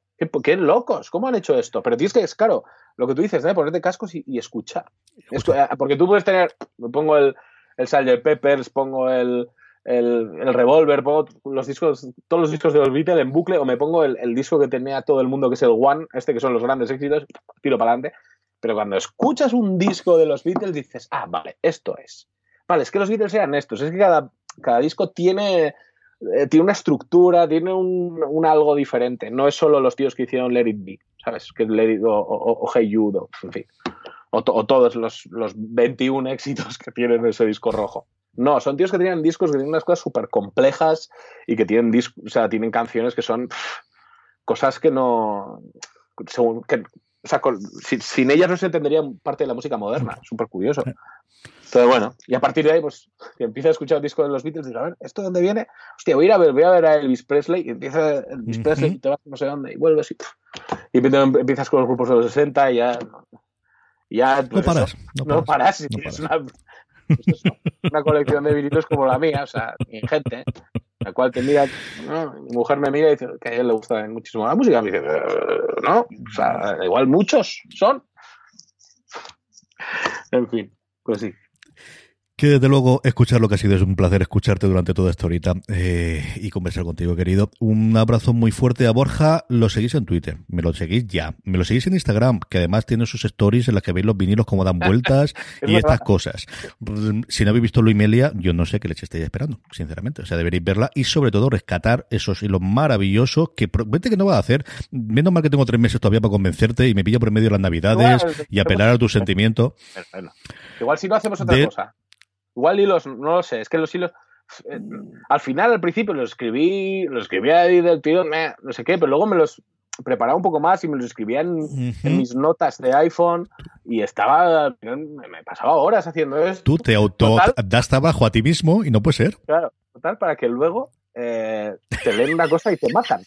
¿Qué, locos, ¿cómo han hecho esto? Pero tienes que, es claro, lo que tú dices, ¿eh? ponerte cascos y, escuchar. Eh, porque tú puedes tener, pongo el, el Sgt. Peppers, pongo el, el, Revolver, pongo los discos, todos los discos de los Beatles en bucle, o me pongo el, disco que tenía todo el mundo, que es el One, este que son los grandes éxitos, tiro para adelante. Pero cuando escuchas un disco de los Beatles, dices, ah, vale, esto es. Vale, es que los Beatles eran estos, es que cada, cada disco tiene, eh, tiene una estructura, tiene un, algo diferente. No es solo los tíos que hicieron Let It Be, ¿sabes? Que Let o, Hey Jude, en fin. O, todos los, los 21 éxitos que tienen ese disco rojo. No, son tíos que tienen discos que tienen unas cosas súper complejas y que tienen, o sea, tienen canciones que son cosas que no. Según, que, o sea, sin, ellas no se entendería parte de la música moderna. Súper curioso. Entonces, bueno, y a partir de ahí, pues, que empieza a escuchar el disco de los Beatles y dice, a ver, ¿esto de dónde viene? Hostia, voy a ir a ver, voy a ver a Elvis Presley y empieza Elvis Presley y te vas no sé dónde y vuelves y, y empiezas con los grupos de los 60 y ya... ya no, pues paras, no, paras, Es una, una colección de vinilos como la mía, o sea, ingente, la cual te mira, mi mujer me mira y dice que a ella le gusta muchísimo la música, me dice, eh, no, o sea, igual muchos son. En fin, pues sí. Que desde luego escuchar lo que ha sido es un placer escucharte durante toda esta horita eh, y conversar contigo, querido. Un abrazo muy fuerte a Borja. Lo seguís en Twitter, me lo seguís ya. Me lo seguís en Instagram, que además tiene sus stories en las que veis los vinilos como dan vueltas y estas cosas. Si no habéis visto Luimelia, yo no sé qué leche estáis esperando, sinceramente. O sea, deberéis verla y sobre todo rescatar esos hilos maravillosos que vete que no va a hacer. Menos mal que tengo tres meses todavía para convencerte y me pillo por medio de las navidades y apelar a tus sentimientos. Igual si no hacemos otra cosa. Igual hilos, no lo sé, es que los hilos. Eh, al final, al principio, los escribí, los escribía ahí del tío, no sé qué, pero luego me los preparaba un poco más y me los escribía en, mis notas de iPhone y estaba, me pasaba horas haciendo esto. Tú te auto das trabajo a ti mismo y no puede ser. Claro, total, para que luego eh, te leen una cosa y te matan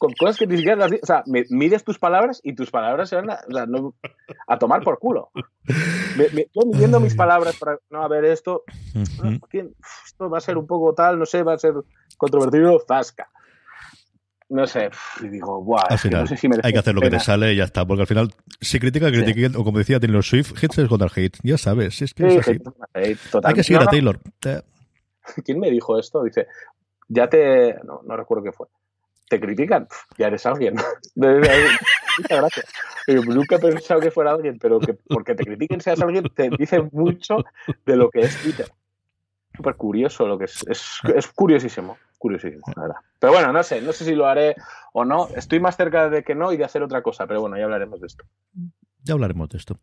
con cosas que ni siquiera las O sea, mides tus palabras y tus palabras se van a, o sea, no, a tomar por culo. yo midiendo mis palabras para, no, a ver, esto, esto va a ser un poco tal, no sé, va a ser controvertido, zasca. No sé, y digo, guau, al final, hay que hacer lo que te sale y ya está, porque al final, si critica, critiquen, o como decía Taylor Swift, hits es contra hate, ya sabes, es que es así. hay que seguir a Taylor. ¿Quién me dijo esto? Dice, ya te, no, no recuerdo qué fue te critican, ya eres alguien. Muchas gracias. nunca he pensado que fuera alguien, pero que porque te critiquen seas alguien te dice mucho de lo que es Twitter. Súper curioso lo que es, es, curiosísimo, curiosísimo, la verdad. Pero bueno, no sé, no sé si lo haré o no. Estoy más cerca de que no y de hacer otra cosa, pero bueno, ya hablaremos de esto. Ya hablaremos de esto.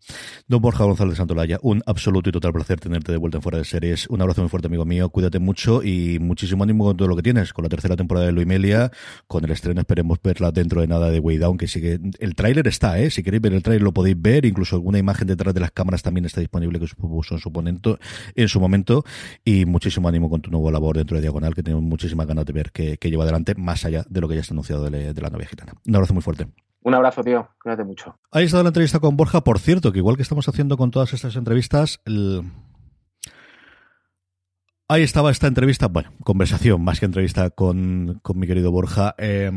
Don Borja González Santolaya, un absoluto y total placer tenerte de vuelta en Fuera de Series. Un abrazo muy fuerte, amigo mío. Cuídate mucho y muchísimo ánimo con todo lo que tienes. Con la tercera temporada de Luimelia, con el estreno, esperemos verla dentro de nada de Way Down, que sigue. El tráiler está, ¿eh? Si queréis ver el tráiler lo podéis ver. Incluso alguna imagen detrás de las cámaras también está disponible que supuso en su, momento, en su momento. Y muchísimo ánimo con tu nuevo labor dentro de Diagonal, que tenemos muchísimas ganas de ver que, lleva adelante, más allá de lo que ya está anunciado de, de la novia gitana. Un abrazo muy fuerte. Un abrazo, tío. Cuídate mucho. Ahí está la entrevista con Borja. Por cierto, que igual que estamos haciendo con todas estas entrevistas, ahí estaba esta entrevista, bueno, conversación más que entrevista con, mi querido Borja. Eh,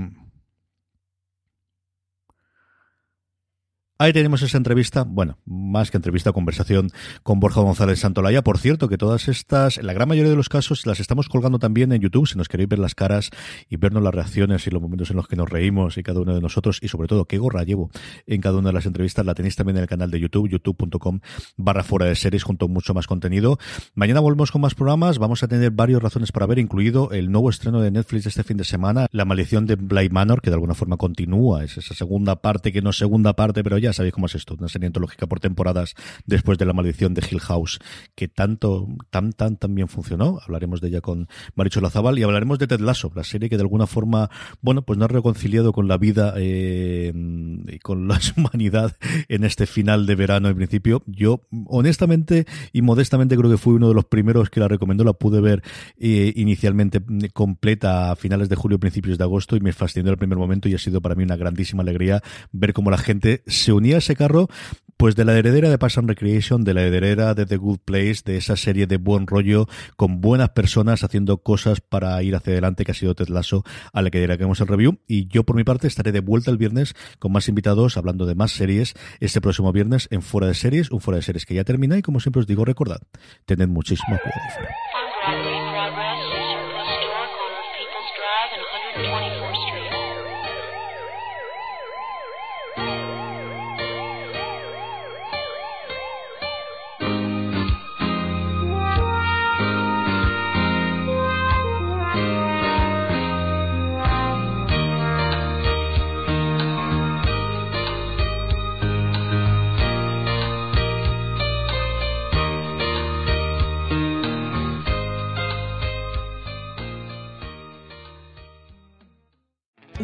Ahí tenemos esa entrevista, bueno, más que entrevista, conversación con Borja González Santolaya. Por cierto, que todas estas, en la gran mayoría de los casos, las estamos colgando también en YouTube, si nos queréis ver las caras y vernos las reacciones y los momentos en los que nos reímos y cada uno de nosotros, y sobre todo qué gorra llevo en cada una de las entrevistas, la tenéis también en el canal de YouTube, youtube.com barra fuera de series, junto a mucho más contenido. Mañana volvemos con más programas, vamos a tener varias razones para ver, incluido el nuevo estreno de Netflix este fin de semana, La maldición de Bly Manor, que de alguna forma continúa, es esa segunda parte que no es segunda parte, pero ya sabéis cómo es esto, una serie antológica por temporadas después de la maldición de Hill House, que tanto, tan, tan, tan bien funcionó. Hablaremos de ella con Maricho Lazabal y hablaremos de Ted Lasso, la serie que de alguna forma, bueno, pues no ha reconciliado con la vida eh, y con la humanidad en este final de verano en principio. Yo, honestamente y modestamente, creo que fui uno de los primeros que la recomendó. La pude ver eh, inicialmente completa a finales de julio, principios de agosto y me fascinó el primer momento y ha sido para mí una grandísima alegría ver cómo la gente se unía ese carro pues de la heredera de Parks and Recreation, de la heredera de The Good Place, de esa serie de buen rollo, con buenas personas haciendo cosas para ir hacia adelante, que ha sido Ted Lasso, a la que diremos el review. Y yo, por mi parte, estaré de vuelta el viernes con más invitados, hablando de más series, este próximo viernes en Fuera de Series, un Fuera de Series que ya termina y, como siempre os digo, recordad, tened muchísimo cuidado.